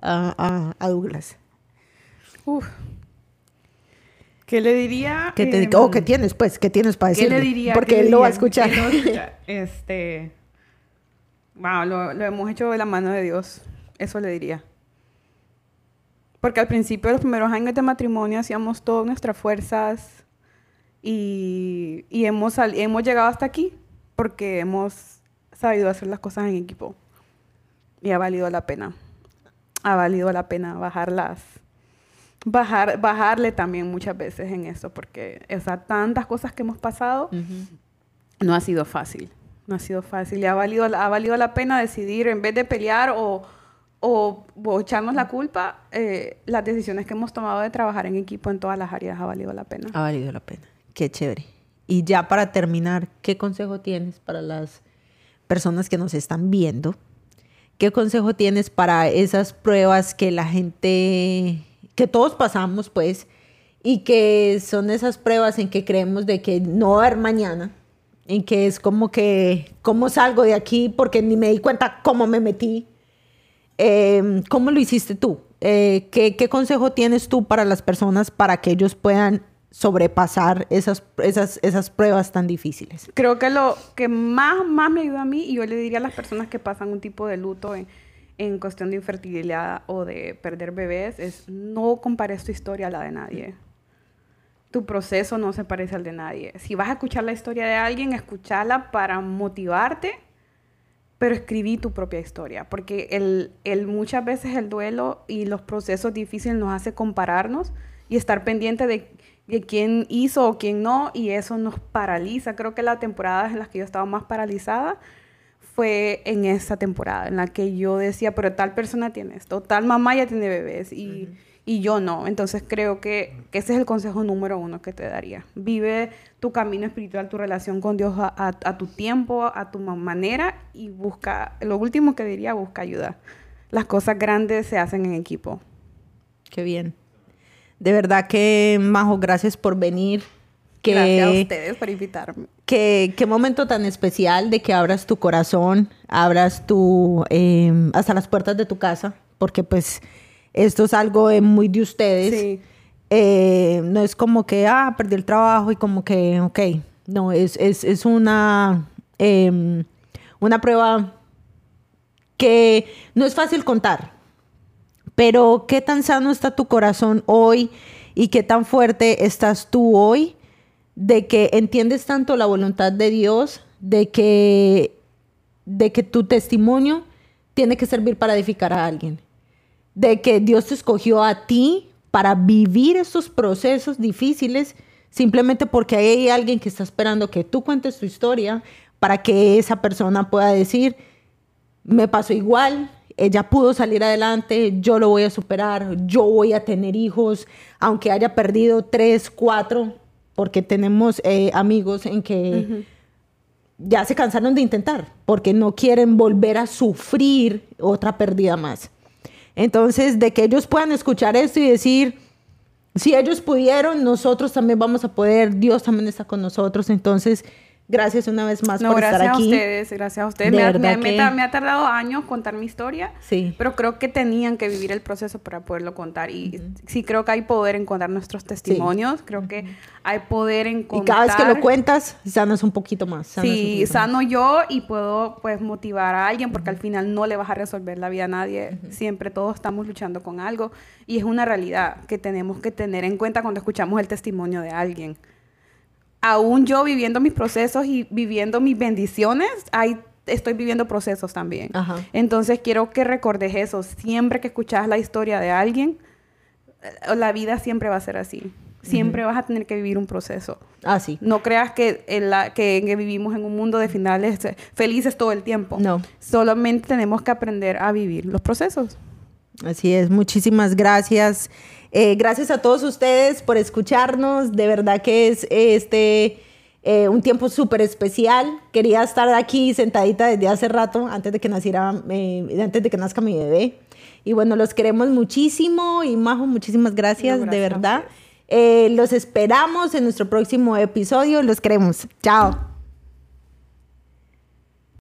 A, Douglas. Uf. ¿Qué le diría? ¿Qué te, oh, ¿qué tienes, pues? ¿Qué tienes para decirle? ¿Qué le diría? Porque él lo va a escuchar. este... Wow, lo, lo hemos hecho de la mano de Dios. Eso le diría. Porque al principio los primeros años de matrimonio hacíamos todas nuestras fuerzas y, y hemos, hemos llegado hasta aquí porque hemos sabido hacer las cosas en equipo. Y ha valido la pena. Ha valido la pena bajarlas. Bajar, bajarle también muchas veces en eso, porque o sea, tantas cosas que hemos pasado, no ha sido fácil. No ha sido fácil. Y ha valido, ha valido la pena decidir, en vez de pelear o, o, echarnos la culpa, eh, las decisiones que hemos tomado de trabajar en equipo en todas las áreas ha valido la pena. Ha valido la pena. Qué chévere. Y ya para terminar, ¿qué consejo tienes para las personas que nos están viendo? ¿Qué consejo tienes para esas pruebas que la gente, que todos pasamos, pues, y que son esas pruebas en que creemos de que no va a haber mañana, en que es como que, ¿cómo salgo de aquí? Porque ni me di cuenta cómo me metí Em, ¿Cómo lo hiciste tú? Eh, ¿qué, consejo tienes tú para las personas para que ellos puedan sobrepasar esas, esas, esas pruebas tan difíciles? Creo que lo que más, más me ayuda a mí, y yo le diría a las personas que pasan un tipo de luto en cuestión de infertilidad o de perder bebés, es no compares tu historia a la de nadie. Tu proceso no se parece al de nadie. Si vas a escuchar la historia de alguien, escúchala para motivarte pero escribí tu propia historia, porque el, el, muchas veces el duelo y los procesos difíciles nos hace compararnos y estar pendiente de, de, quién hizo o quién no, y eso nos paraliza. Creo que la temporada en la que yo estaba más paralizada fue en esa temporada, en la que yo decía, pero tal persona tiene esto, tal mamá ya tiene bebés, y y yo no. Entonces creo que, ese es el consejo número uno que te daría. Vive tu camino espiritual, tu relación con Dios a, tu tiempo, a tu manera y busca, lo último que diría, busca ayuda. Las cosas grandes se hacen en equipo. Qué bien. De verdad que, Majo, gracias por venir. Que, gracias a ustedes por invitarme. Qué, qué momento tan especial de que abras tu corazón, abras tu, eh, hasta las puertas de tu casa, porque pues esto es algo muy de ustedes. Eh, no es como que, ah, perdí el trabajo y como que, ok. No, es, es, una, em, una prueba que no es fácil contar. Pero qué tan sano está tu corazón hoy y qué tan fuerte estás tú hoy de que entiendes tanto la voluntad de Dios, de que, de que tu testimonio tiene que servir para edificar a alguien de que Dios te escogió a ti para vivir estos procesos difíciles simplemente porque hay alguien que está esperando que tú cuentes tu historia para que esa persona pueda decir, me pasó igual, ella pudo salir adelante, yo lo voy a superar, yo voy a tener hijos, aunque haya perdido tres, cuatro, porque tenemos eh, amigos en que ya se cansaron de intentar, porque no quieren volver a sufrir otra pérdida más. Entonces, de que ellos puedan escuchar esto y decir, si ellos pudieron, nosotros también vamos a poder, Dios también está con nosotros. Entonces, Gracias una vez más por estar aquí. Gracias a ustedes, gracias a ustedes. Me ha, me, ha, tardado años contar mi historia, sí. pero creo que tenían que vivir el proceso para poderlo contar. Y sí creo que hay poder en contar nuestros testimonios, creo que hay poder en contar... Y cada vez que lo cuentas, sanas un poquito más. sí, sano yo y puedo pues motivar a alguien porque al final no le vas a resolver la vida a nadie. Siempre todos estamos luchando con algo y es una realidad que tenemos que tener en cuenta cuando escuchamos el testimonio de alguien aún yo viviendo mis procesos y viviendo mis bendiciones, ahí estoy viviendo procesos también. Entonces quiero que recordes eso. Siempre que escuchas la historia de alguien, eh, la vida siempre va a ser así. Siempre vas a tener que vivir un proceso. Ah, sí. No creas que, en la, que, que vivimos en un mundo de finales eh, felices todo el tiempo. No. Solamente tenemos que aprender a vivir los procesos. Así es. Muchísimas gracias. Eh, gracias a todos ustedes por escucharnos. De verdad que es este eh, un tiempo súper especial. Quería estar aquí sentadita desde hace rato, antes de que naciera, eh, antes de que nazca mi bebé. Y bueno, los queremos muchísimo y Majo, muchísimas gracias, de verdad. los esperamos en nuestro próximo episodio. Los queremos. Chao.